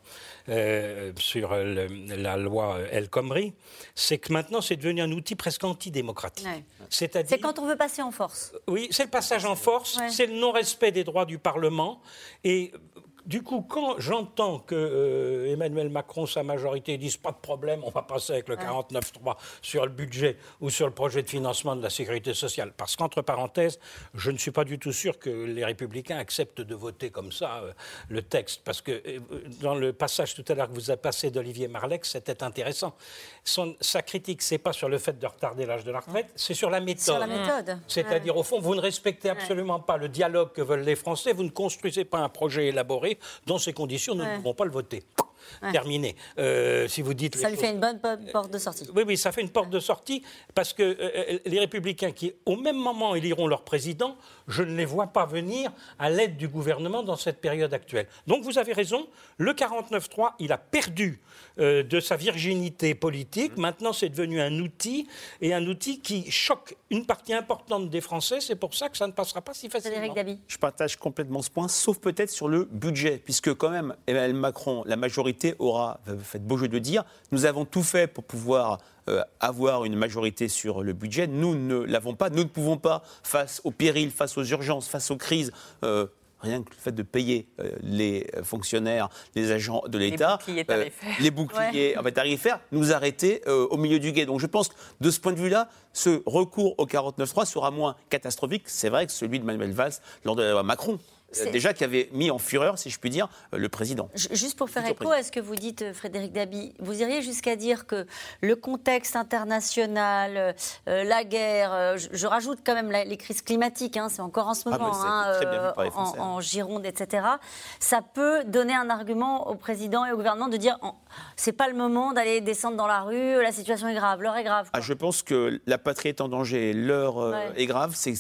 euh, sur la loi El Khomri. C'est que maintenant, c'est devenu un outil presque antidémocratique. C'est quand on veut passer en force. Oui, c'est le passage en force, c'est le non-respect des droits du Parlement. Et du coup, quand j'entends que euh, Emmanuel Macron, sa majorité, disent pas de problème, on va passer avec le 49.3 sur le budget ou sur le projet de financement de la sécurité sociale, parce qu'entre parenthèses, je ne suis pas du tout sûr que les Républicains acceptent de voter comme ça euh, le texte, parce que euh, dans le passage tout à l'heure que vous avez passé d'Olivier Marleix, c'était intéressant. Son, sa critique, c'est pas sur le fait de retarder l'âge de la retraite, c'est sur la méthode. Sur la méthode. C'est-à-dire, au fond, vous ne respectez absolument pas le dialogue que veulent les Français, vous ne construisez pas un projet élaboré dans ces conditions, nous ne pouvons pas le voter. Terminé. Euh, si vous dites ça lui fait une bonne porte de sortie. Oui, oui, ça fait une porte de sortie parce que euh, euh, les Républicains qui, au même moment, éliront leur président, je ne les vois pas venir à l'aide du gouvernement dans cette période actuelle. Donc vous avez raison, le 49-3, il a perdu euh, de sa virginité politique. Maintenant, c'est devenu un outil, et un outil qui choque une partie importante des Français. C'est pour ça que ça ne passera pas si facilement. Je partage complètement ce point, sauf peut-être sur le budget, puisque quand même, Emmanuel Macron, la majorité aura, fait beau jeu de dire, nous avons tout fait pour pouvoir euh, avoir une majorité sur le budget. Nous ne l'avons pas. Nous ne pouvons pas, face aux périls, face aux urgences, face aux crises, euh, rien que le fait de payer euh, les fonctionnaires, les agents de l'État, Les boucliers tarifaires. les boucliers en fait, tarifaires, nous arrêter euh, au milieu du guet. Donc je pense que de ce point de vue-là, ce recours au 49.3 sera moins catastrophique, c'est vrai, que celui de Manuel Valls lors de la loi Macron. Euh, Déjà qui avait mis en fureur, si je puis dire, euh, le président. Ju- Juste pour faire écho à ce que vous dites, euh, Frédéric Dabi, vous iriez jusqu'à dire que le contexte international, euh, la guerre, euh, je, je rajoute quand même la- les crises climatiques, hein, c'est encore en ce Ah, moment, hein, en, Français, hein. en Gironde, etc. Ça peut donner un argument au président et au gouvernement de dire c'est pas le moment d'aller descendre dans la rue, la situation est grave, l'heure est grave. Ah, je pense que la patrie est en danger, l'heure Ouais. est grave, c'est-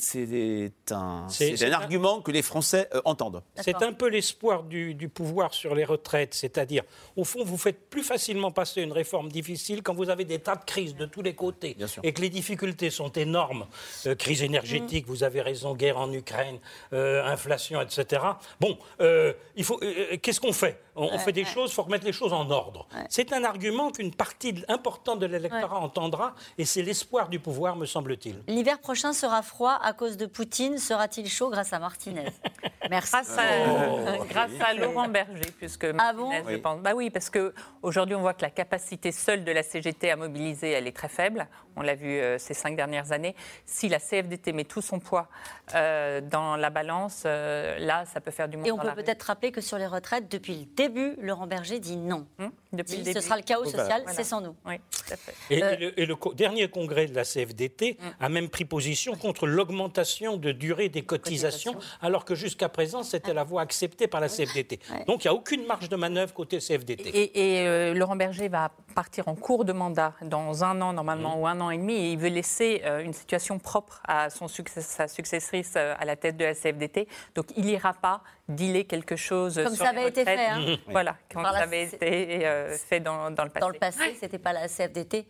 un, un un- argument que les Français entendent. C'est un peu l'espoir du, du pouvoir sur les retraites, c'est-à-dire, au fond, vous faites plus facilement passer une réforme difficile quand vous avez des tas de crises de tous les côtés et que les difficultés sont énormes. Euh, crise énergétique, vous avez raison, guerre en Ukraine, euh, inflation, etc. Bon, euh, il faut. euh, euh, Qu'est-ce qu'on fait? On, fait des ouais. choses, il faut remettre les choses en ordre. C'est un argument qu'une partie importante de l'électorat entendra, et c'est l'espoir du pouvoir, me semble-t-il. L'hiver prochain sera froid à cause de Poutine, sera-t-il chaud grâce à Martinez Merci. Grâce à, grâce à Laurent Berger, puisque Ah bon Martinez, je Oui. pense. Bah oui, parce que aujourd'hui, on voit que la capacité seule de la CGT à mobiliser, elle est très faible. On l'a vu euh, ces cinq dernières années. Si la CFDT met tout son poids euh, dans la balance, euh, là, ça peut faire du monde Et on dans peut peut-être rappeler que sur les retraites, depuis le début, Laurent Berger dit non. depuis Dit, le ce début. sera le chaos social, Voilà. c'est sans nous. Oui, tout à fait. Et, Euh, et le, et le co- dernier congrès de la CFDT a même pris position contre l'augmentation de durée des cotisations, alors que jusqu'à présent, c'était la voie acceptée par la CFDT. Donc il n'y a aucune marge de manœuvre côté CFDT. Et, et, euh, Laurent Berger va partir en cours de mandat dans un an normalement ou un an et demi et il veut laisser euh, une situation propre à son succès- sa successrice euh, à la tête de la CFDT. Donc il n'ira pas dealer quelque chose Comme sur ça avait été fait, hein. Voilà, comme ça la avait été euh, fait dans, dans le passé. Dans le passé, c'était pas la CFDT.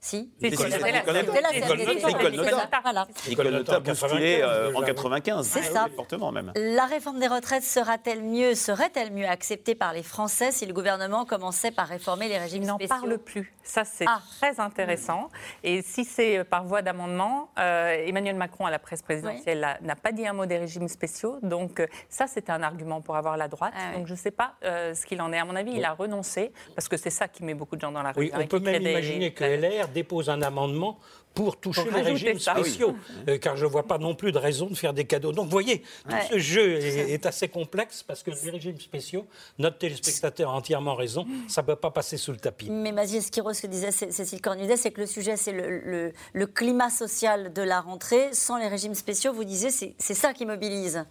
Si, C'était la c'était la CFDT. CFDT. École Nota. Bousculée euh, en 95, C'est ça. fortement même. La réforme des retraites sera-t-elle mieux, serait-elle mieux acceptée par les Français si le gouvernement commençait par réformer les régimes Il n'en spéciaux parle plus. Ça, c'est Ah. très intéressant. Et si c'est par voie d'amendement, euh, Emmanuel Macron, à la presse présidentielle, n'a pas dit un mot des régimes spéciaux. Donc, euh, ça, c'était un argument pour avoir la droite. Ah Donc, je ne sais pas euh, ce qu'il en est. À mon avis, il a renoncé, parce que c'est ça qui met beaucoup de gens dans la rue. Oui, on peut même imaginer que LR dépose un amendement pour toucher Pour les régimes ça. spéciaux, euh, car je ne vois pas non plus de raison de faire des cadeaux. Donc, vous voyez, tout Ouais. ce jeu est, est assez complexe parce que les régimes spéciaux, notre téléspectateur a entièrement raison, ça ne peut pas passer sous le tapis. Mais Mazie Esquiro, ce que disait Cé- Cécile Cornudet, c'est que le sujet, c'est le, le- le climat social de la rentrée. Sans les régimes spéciaux, vous disiez, c'est ça qui mobilise.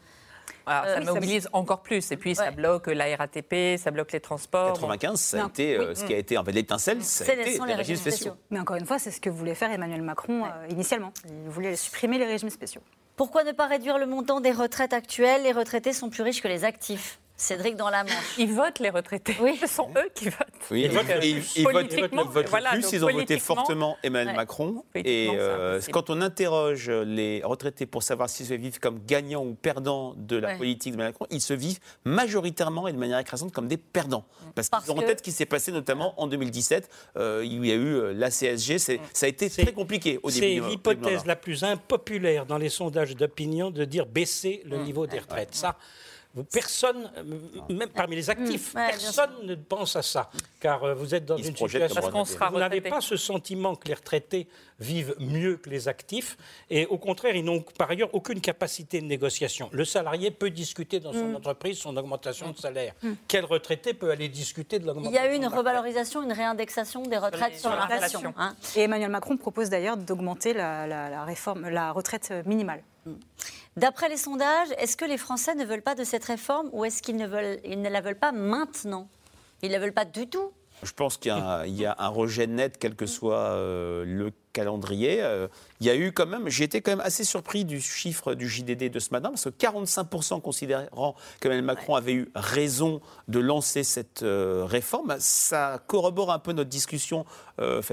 Alors, Euh, ça oui, ça- mobilise encore plus. Et puis, ça bloque la RATP, ça bloque les transports. 95, ça a été euh, Oui. ce qui a été en fait l'étincelle, ça a été les régimes spéciaux. Mais encore une fois, c'est ce que voulait faire Emmanuel Macron euh, initialement. Il voulait supprimer les régimes spéciaux. Pourquoi ne pas réduire le montant des retraites actuelles? Les retraités sont plus riches que les actifs. Cédric dans la Manche. Ils votent les retraités. Oui. Ce sont eux qui votent. Oui, ils, ils votent, politiquement, ils votent voilà, plus, donc ils ont voté fortement Emmanuel ouais. Macron. Et euh, quand on interroge les retraités pour savoir s'ils se vivent comme gagnants ou perdants de la Ouais. politique d'Emmanuel Macron, ils se vivent majoritairement et de manière écrasante comme des perdants. Parce, Parce qu'ils ont en que- tête ce qui s'est passé notamment en 2017. euh, il y a eu euh, la CSG. c'est- Ça a été très compliqué au début. C'est l'hypothèse la plus impopulaire dans les sondages d'opinion de dire baisser le niveau des retraites. Ça, personne, euh, même parmi les actifs, Ouais, bien personne ne pense à ça. Car euh, vous êtes dans Ils une situation. comme Parce qu'on sera vous n'avez pas ce sentiment que les retraités vivent mieux que les actifs. Et au contraire, ils n'ont par ailleurs aucune capacité de négociation. Le salarié peut discuter dans son Mm. entreprise son augmentation de salaire. Quel retraité peut aller discuter de Il l'augmentation y a eu une revalorisation, une réindexation des retraites sur, sur l'inflation. l'inflation. hein. Et Emmanuel Macron propose d'ailleurs d'augmenter la, la- la réforme, la retraite minimale. D'après les sondages, est-ce que les Français ne veulent pas de cette réforme ou est-ce qu'ils ne, veulent, ils ne la veulent pas maintenant? Ils ne la veulent pas du tout Je pense qu'il y, a un- il y a un rejet net, quel que soit euh, le calendrier. Euh, il y a eu quand même, j'ai été quand même assez surpris du chiffre du JDD de ce matin, parce que 45% considérant qu'Emmanuel Macron avait eu raison de lancer cette euh, réforme, ça corrobore un peu notre discussion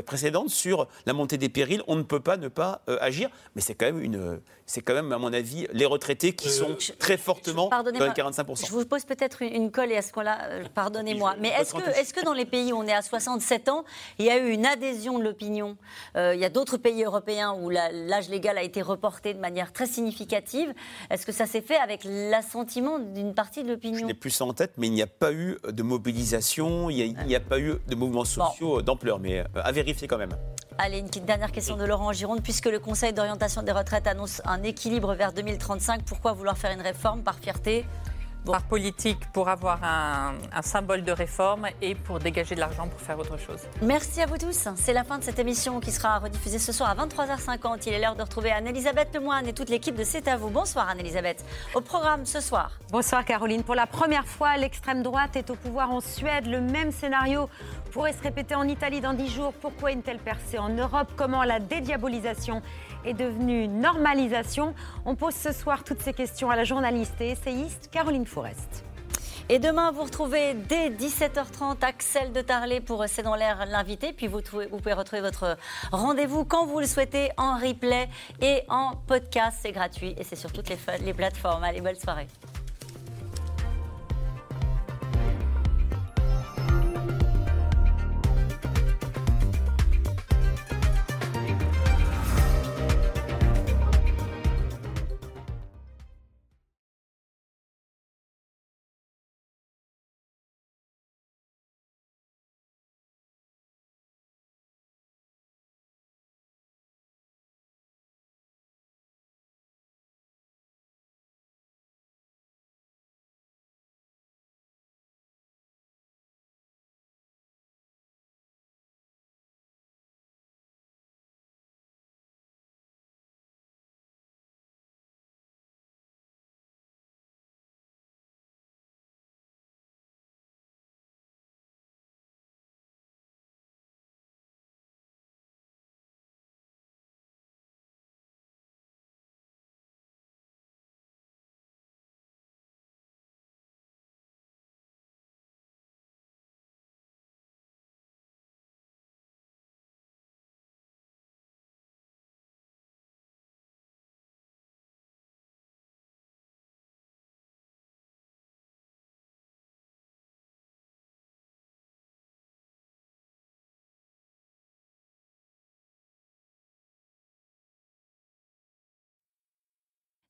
précédente sur la montée des périls. On ne peut pas ne pas agir, mais c'est quand même une, c'est quand même à mon avis les retraités qui sont très fortement dans les 45%. Je vous pose peut-être une, colle et à ce qu'on-là, pardonnez-moi, mais est-ce que, dans les pays où on est à 67 ans, il y a eu une adhésion de l'opinion Il y a d'autres pays européens où l'âge légal a été reporté de manière très significative. Est-ce que ça s'est fait avec l'assentiment d'une partie de l'opinion? Je n'ai plus ça en tête, mais il n'y a pas eu de mobilisation, il n'y a, pas eu de mouvements sociaux d'ampleur, mais euh, à vérifier quand même. Allez, une dernière question de Laurent Gironde. Puisque le Conseil d'orientation des retraites annonce un équilibre vers 2035, pourquoi vouloir faire une réforme par fierté? Par politique pour avoir un, symbole de réforme et pour dégager de l'argent pour faire autre chose. Merci à vous tous. C'est la fin de cette émission qui sera rediffusée ce soir à 23h50. Il est l'heure de retrouver Anne-Elisabeth Lemoine et toute l'équipe de C'est à vous. Bonsoir Anne-Elisabeth. Au programme ce soir. Bonsoir Caroline. Pour la première fois, l'extrême droite est au pouvoir en Suède. Le même scénario pourrait se répéter en Italie dans 10 jours. Pourquoi une telle percée en Europe? Comment la dédiabolisation est devenue normalisation? On pose ce soir toutes ces questions à la journaliste et essayiste Caroline Forest. Et demain, vous retrouvez dès 17h30 Axel de Tarlet pour C'est dans l'air l'invité. Puis vous, vous, pouvez retrouver votre rendez-vous quand vous le souhaitez en replay et en podcast. C'est gratuit et c'est sur toutes les, les plateformes. Allez, bonne soirée.